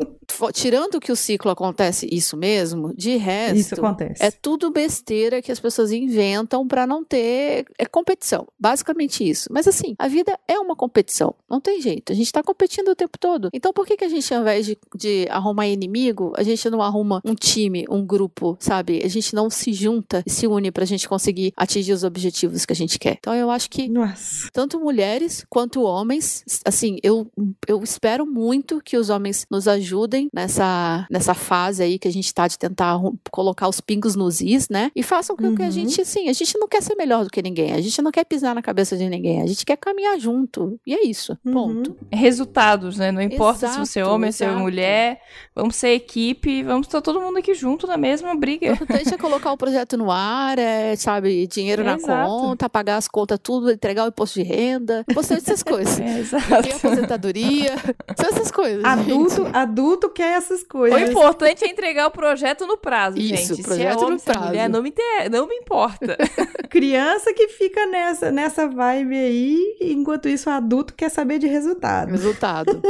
tirando que o ciclo acontece isso mesmo, de resto. Isso acontece. É tudo besteira que as pessoas inventam pra não ter é competição. Basicamente isso. Mas assim, a vida é uma competição. Não tem jeito. A gente tá competindo o tempo todo. Então por que, que a gente, ao invés de, de arrumar inimigo, a gente não arruma um time, um grupo, sabe? A gente não se junta e se une pra gente conseguir atingir os objetivos que a gente quer. Então eu acho que Nossa. tanto mulheres quanto homens, assim, eu, eu espero muito que os homens nos ajudem nessa, nessa fase aí que a gente tá de tentar colocar os pingos nos is, né? E façam com que a Uhum. gente, assim, a gente não quer ser melhor do que ninguém, a gente não quer pisar na cabeça de ninguém, a gente quer caminhar junto. E é isso, Uhum. ponto. Resultados, né? Não importa se você é Exato, homem, se é exato. mulher. Vamos ser equipe, vamos estar todo mundo aqui junto na mesma briga. O importante é colocar o projeto no ar, é, sabe, de dinheiro na Exato. conta, pagar as contas tudo, entregar o imposto de renda, importante essas <laughs> coisas. É, exato. aposentadoria, <laughs> são essas coisas. Adulto, gente. adulto quer essas O coisas. importante é entregar o projeto no prazo, Isso, gente. Se é projeto homem, no se é prazo. mulher, não me, inter... não me importa. <laughs> Criança que fica nessa, nessa vibe aí, enquanto isso o adulto quer saber de resultado. Resultado.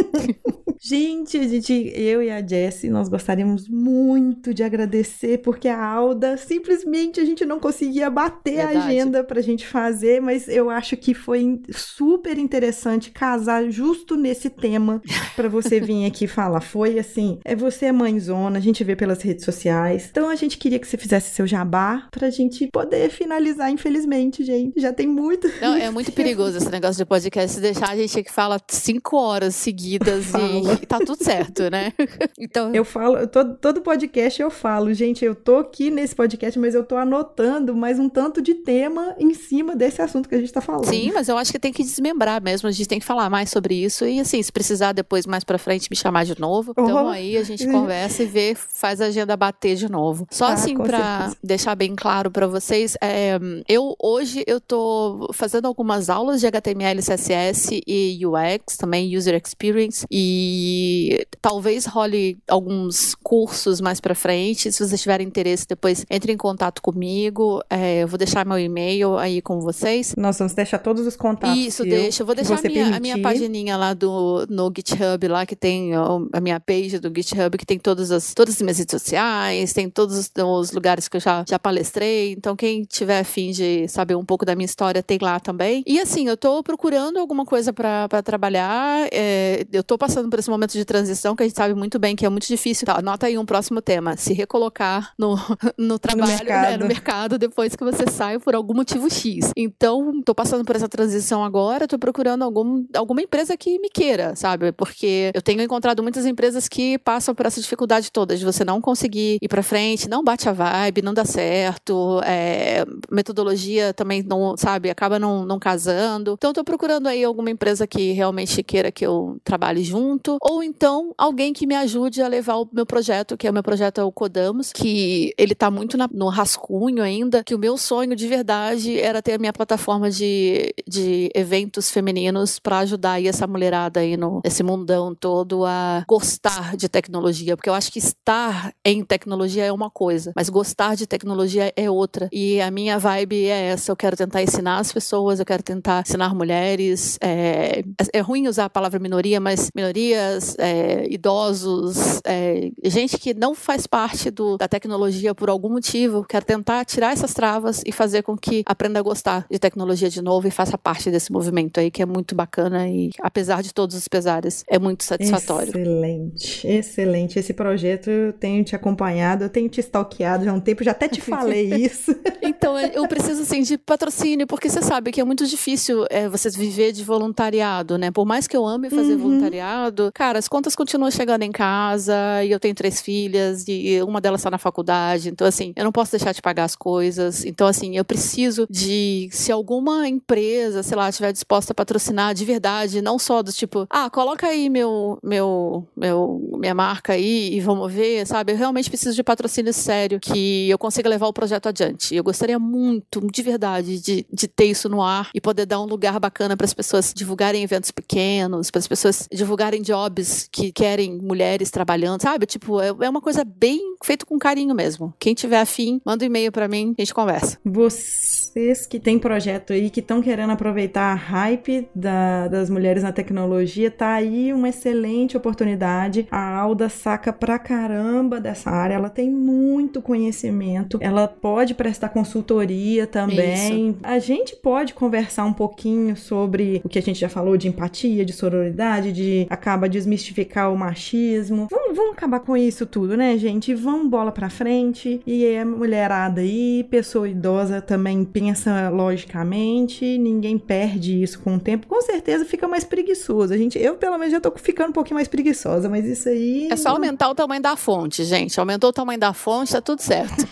Gente, a gente, eu e a Jessie, nós gostaríamos muito de agradecer, porque a Alda, simplesmente a gente não conseguia bater a Verdade. agenda pra gente fazer, mas eu acho que foi super interessante casar justo nesse tema pra você vir aqui falar. Foi assim, é você é mãezona, a gente vê pelas redes sociais. Então a gente queria que você fizesse seu jabá pra gente poder finalizar, infelizmente, gente. Já tem muito. Não, é <laughs> muito perigoso esse negócio de podcast. Se deixar, a gente que fala cinco horas seguidas Fala. e, e tá tudo certo, né? <laughs> Então, Eu falo, todo, todo podcast eu falo, gente, eu tô aqui nesse podcast, mas eu tô anotando mais um tanto de tema em cima desse assunto que a gente tá falando. sim, mas eu acho que tem que desmembrar mesmo. A gente tem que falar mais sobre isso. E assim, se precisar depois, mais pra frente, me chamar de novo. Então Oh. aí a gente conversa e vê, faz a agenda bater de novo. Só Tá, assim, certeza. deixar bem claro pra vocês, é, eu hoje eu tô fazendo algumas aulas de HTML, CSS e UX, também User Experience. E talvez role alguns cursos mais pra frente. Se vocês tiverem interesse, depois entre em contato comigo. É, eu vou deixar meu e-mail aí com vocês. Nós vamos deixar todos os contatos. Isso, deixa. Eu vou deixar a minha, a minha pagininha lá do, no GitHub, lá que tem a minha page do GitHub, que tem todas as, todas as minhas redes sociais, tem todos os, os lugares que eu já, já palestrei. Então, quem tiver afim de saber um pouco da minha história, tem lá também. E assim, eu tô procurando alguma coisa pra pra trabalhar. é, eu tô passando por esse momento de transição que a gente sabe muito bem que é muito difícil. Tá, anota aí um próximo tema. Se recolocar no, <laughs> no trabalho, né, mercado. no mercado depois que você sai por algum motivo X. Então, tô passando por essa transição agora, tô procurando algum, alguma empresa que me queira, sabe? Porque eu tenho encontrado muitas empresas que passam por essa dificuldade toda de você não conseguir ir pra frente, não bate a vibe, não dá certo, é, metodologia também não, sabe, acaba não, não casando. Então, tô procurando aí alguma empresa que realmente queira que eu trabalhe junto, ou então alguém que me ajude a levar o meu projeto, que é o meu projeto é o Codamos, que ele tá muito na- no rascunho ainda, que o meu sonho de verdade era ter a minha plataforma de, de eventos femininos para ajudar aí essa mulherada aí no, nesse mundão todo a gostar de tecnologia, porque eu acho que estar em tecnologia é uma coisa, mas gostar de tecnologia é outra. E a minha vibe é essa, eu quero tentar ensinar as pessoas, eu quero tentar ensinar mulheres, é, é ruim usar a palavra minoria, mas é, idosos, é, gente que não faz parte do, da tecnologia por algum motivo, quero tentar tirar essas travas e fazer com que aprenda a gostar de tecnologia de novo e faça parte desse movimento aí que é muito bacana e apesar de todos os pesares é muito satisfatório. Excelente, excelente. Esse projeto eu tenho te acompanhado, eu tenho te stalkeado já há um tempo, já até te <laughs> falei isso. <laughs> Então, é, eu preciso, assim, de patrocínio, porque você sabe que é muito difícil é, você viver de voluntariado, né? Por mais que eu ame fazer Uhum. voluntariado, cara, as contas continuam chegando em casa, e eu tenho três filhas, e uma delas está na faculdade, então, assim, eu não posso deixar de pagar as coisas. Então, assim, eu preciso de, se alguma empresa, sei lá, estiver disposta a patrocinar de verdade, não só do tipo, ah, coloca aí meu, meu, meu, minha marca aí e vamos ver, sabe? Eu realmente preciso de patrocínio sério, que eu consiga levar o projeto adiante. Eu gostaria muito, de verdade, de, de ter isso no ar e poder dar um lugar bacana para as pessoas divulgarem eventos pequenos, para as pessoas divulgarem jobs que querem mulheres trabalhando, sabe? Tipo, é, é uma coisa bem feito com carinho mesmo. Quem tiver afim, manda um e-mail para mim, a gente conversa. Vocês que têm projeto aí, que estão querendo aproveitar a hype da- das mulheres na tecnologia, tá aí uma excelente oportunidade. A Alda saca pra caramba dessa área, ela tem muito conhecimento, ela pode prestar consultoria também. A gente pode conversar um pouquinho sobre o que a gente já falou de empatia, de sororidade, de acaba desmistificar o machismo. Vamos, vamos acabar com isso tudo, né, gente? Vamos bola pra frente. E é mulherada aí, pessoa idosa também pensa logicamente, ninguém perde isso com o tempo. Com certeza fica mais preguiçoso. A gente, eu pelo menos já tô ficando um pouquinho mais preguiçosa, mas isso aí É só aumentar o tamanho da fonte, gente. Aumentou o tamanho da fonte, tá tudo certo.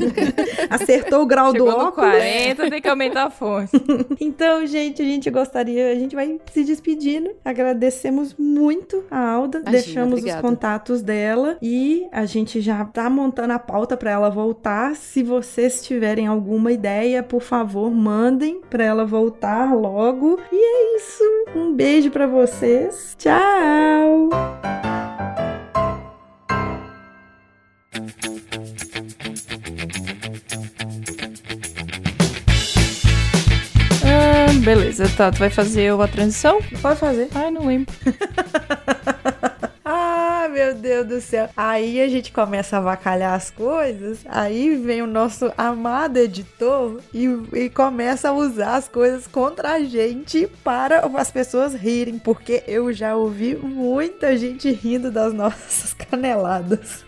<laughs> acertou o grau do Chegou no óculos. 40, tem que aumentar a fonte. <laughs> Então, gente, a gente gostaria, a gente vai se despedindo. Agradecemos muito muito a Alda, Imagina, deixamos obrigada. os contatos dela e a gente já tá montando a pauta para ela voltar. Se vocês tiverem alguma ideia, por favor, mandem para ela voltar logo. E é isso. Um beijo para vocês. Tchau. Ah, beleza, tá. Tu vai fazer a transição? Pode fazer. Ai, não lembro. <laughs> Meu Deus do céu. Aí a gente começa a avacalhar as coisas, aí vem o nosso amado editor e, e começa a usar as coisas contra a gente para as pessoas rirem, porque eu já ouvi muita gente rindo das <laughs> nossas caneladas.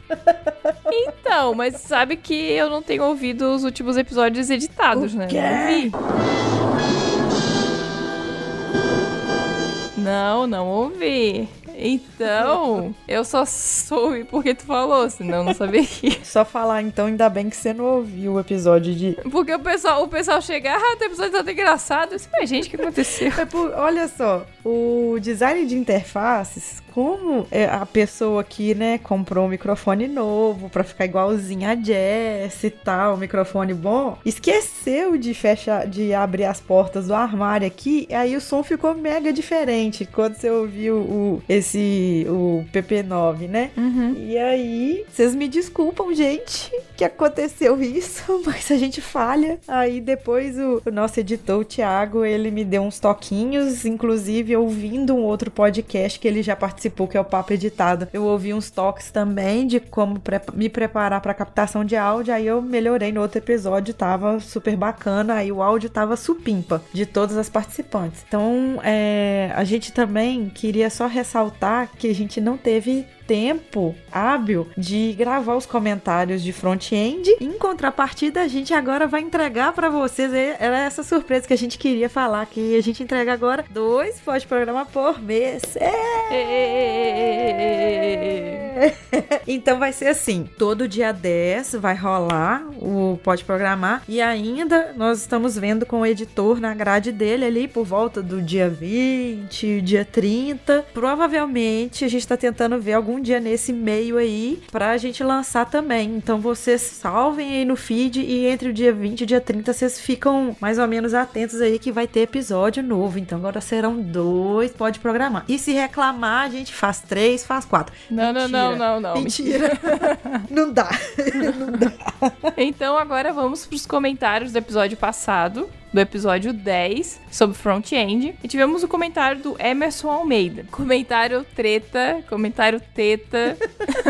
Então, mas sabe que eu não tenho ouvido os últimos episódios editados, O né? quê? Não ouvi. Não, não ouvi. Então, eu só soube porque tu falou, senão eu não saberia. Só falar então, ainda bem que você não ouviu o episódio de. Porque o pessoal, o pessoal chega, ah, o episódio tá tão engraçado. Eu disse, mas gente, o que aconteceu? É por- olha só, o design de interfaces, como é, a pessoa aqui, né, comprou um microfone novo pra ficar igualzinha a Jess e tal, um microfone bom, esqueceu de fechar, de abrir as portas do armário aqui, e aí o som ficou mega diferente quando você ouviu o, esse, o PP9, né? Uhum. E aí, vocês me desculpam, gente, que aconteceu isso, <laughs> mas a gente falha. Aí depois o, o nosso editor, o Thiago, ele me deu uns toquinhos, inclusive ouvindo um outro podcast que ele já participou, que é o Papo Editado. Eu ouvi uns toques também de como pre- me preparar para captação de áudio, aí eu melhorei no outro episódio, tava super bacana, aí o áudio tava supimpa de todas as participantes. Então, é, a gente também queria só ressaltar que a gente não teve tempo hábil de gravar os comentários de front-end. Em contrapartida, a gente agora vai entregar para vocês. é- Era essa surpresa que a gente queria falar que a gente entrega agora dois pode-programa por mês. É! Então vai ser assim, todo dia 10 vai rolar o Pode Programar e ainda nós estamos vendo com o editor na grade dele ali por volta do dia 20, dia 30. Provavelmente a gente tá tentando ver algum dia nesse meio aí pra gente lançar também. Então vocês salvem aí no feed e entre o dia 20 e o dia 30 vocês ficam mais ou menos atentos aí que vai ter episódio novo. Então agora serão dois, pode programar. E se reclamar, a gente faz três, faz quatro. Não, não, não, Mentira. não, não. Mentira. <laughs> <laughs> Não dá. Então agora vamos pros comentários do episódio passado, do episódio 10, sobre front-end. E tivemos o comentário do Emerson Almeida. <laughs> Comentário treta, comentário teta,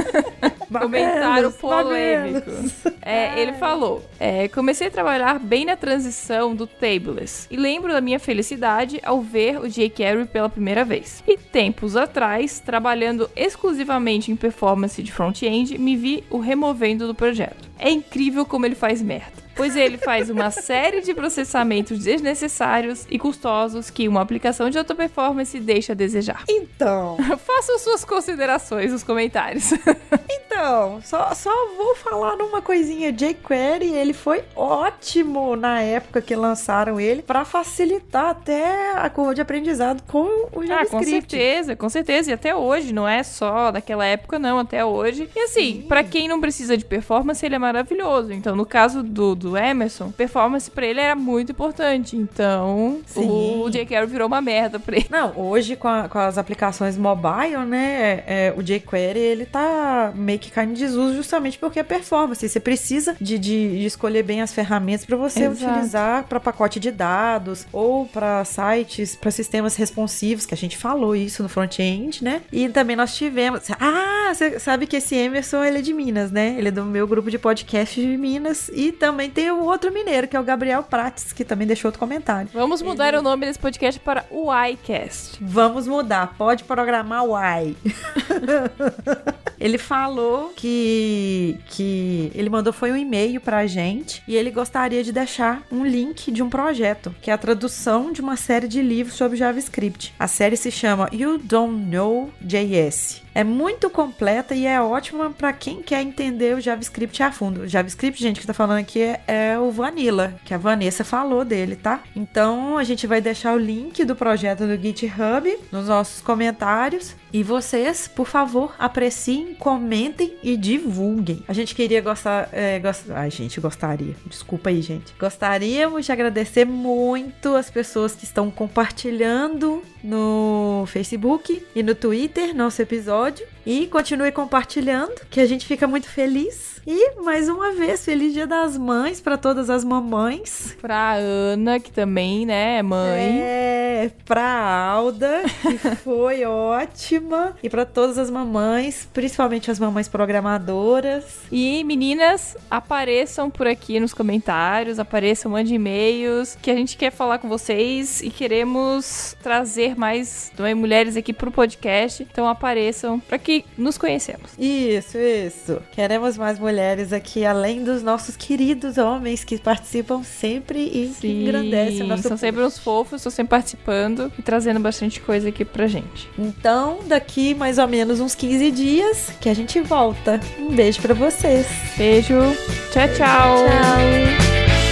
<laughs> comentário polêmico. É, ele falou: é, comecei a trabalhar bem na transição do Tableless e lembro da minha felicidade ao ver o jQuery pela primeira vez. E tempos atrás, trabalhando exclusivamente em performance de front-end, me vi o removendo do projeto. É incrível como ele faz merda. Pois ele faz uma série de processamentos desnecessários e custosos que uma aplicação de alta performance deixa a desejar. Então, <laughs> Façam suas considerações nos comentários. <laughs> então, só, só vou falar numa coisinha. jQuery, ele foi ótimo na época que lançaram ele pra facilitar até a curva de aprendizado com o Ah, JavaScript. com certeza, com certeza. E até hoje, não é só daquela época, não, até hoje. E assim, pra quem não precisa de performance, ele é maravilhoso. Então, no caso do, do Emerson, performance pra ele era muito importante. Então, Sim. o jQuery virou uma merda pra ele. Não, hoje com, a- com as aplicações mobile, né, é, o jQuery, ele tá meio que caindo em desuso justamente porque é performance. Você precisa de, de- de escolher bem as ferramentas para você Exato. utilizar para pacote de dados ou para sites, para sistemas responsivos, que a gente falou isso no front-end, né? E também nós tivemos... Ah, você sabe que esse Emerson, ele é de Minas, né? Ele é do meu grupo de podcast de Minas e também tem o outro mineiro, que é o Gabriel Prates, que também deixou outro comentário. Vamos mudar o nome desse podcast para o iCast. Vamos mudar, pode programar o Y. <laughs> ele falou que que ele mandou foi um e-mail pra gente e ele gostaria de deixar um link de um projeto, que é a tradução de uma série de livros sobre JavaScript. A série se chama You Don't Know JS. É muito completa e é ótima para quem quer entender o JavaScript a fundo. O JavaScript, gente, que tá falando aqui é, é o Vanilla, que a Vanessa falou dele, tá? Então a gente vai deixar o link do projeto do GitHub nos nossos comentários. E vocês, por favor, apreciem, comentem e divulguem. A gente queria gostar. É, gost... Gente, gostaria. Desculpa aí, gente. Gostaríamos de agradecer muito as pessoas que estão compartilhando no Facebook e no Twitter nosso episódio. E continue compartilhando, que a gente fica muito feliz. E mais uma vez, feliz Dia das Mães para todas as mamães. Pra Ana, que também, né, é mãe. É, pra Alda, que <laughs> foi ótima. E para todas as mamães, principalmente as mamães programadoras. E meninas, apareçam por aqui nos comentários, apareçam, mandem e-mails, que a gente quer falar com vocês e queremos trazer mais também mulheres aqui pro podcast. Então apareçam para que nos conhecemos. Isso, isso. Queremos mais mulheres aqui, além dos nossos queridos homens que participam sempre e que engrandecem o nosso São sempre uns fofos, estão sempre participando e trazendo bastante coisa aqui pra gente. Então, daqui mais ou menos uns 15 dias que a gente volta. Um beijo para vocês. Beijo. Tchau, tchau. Tchau.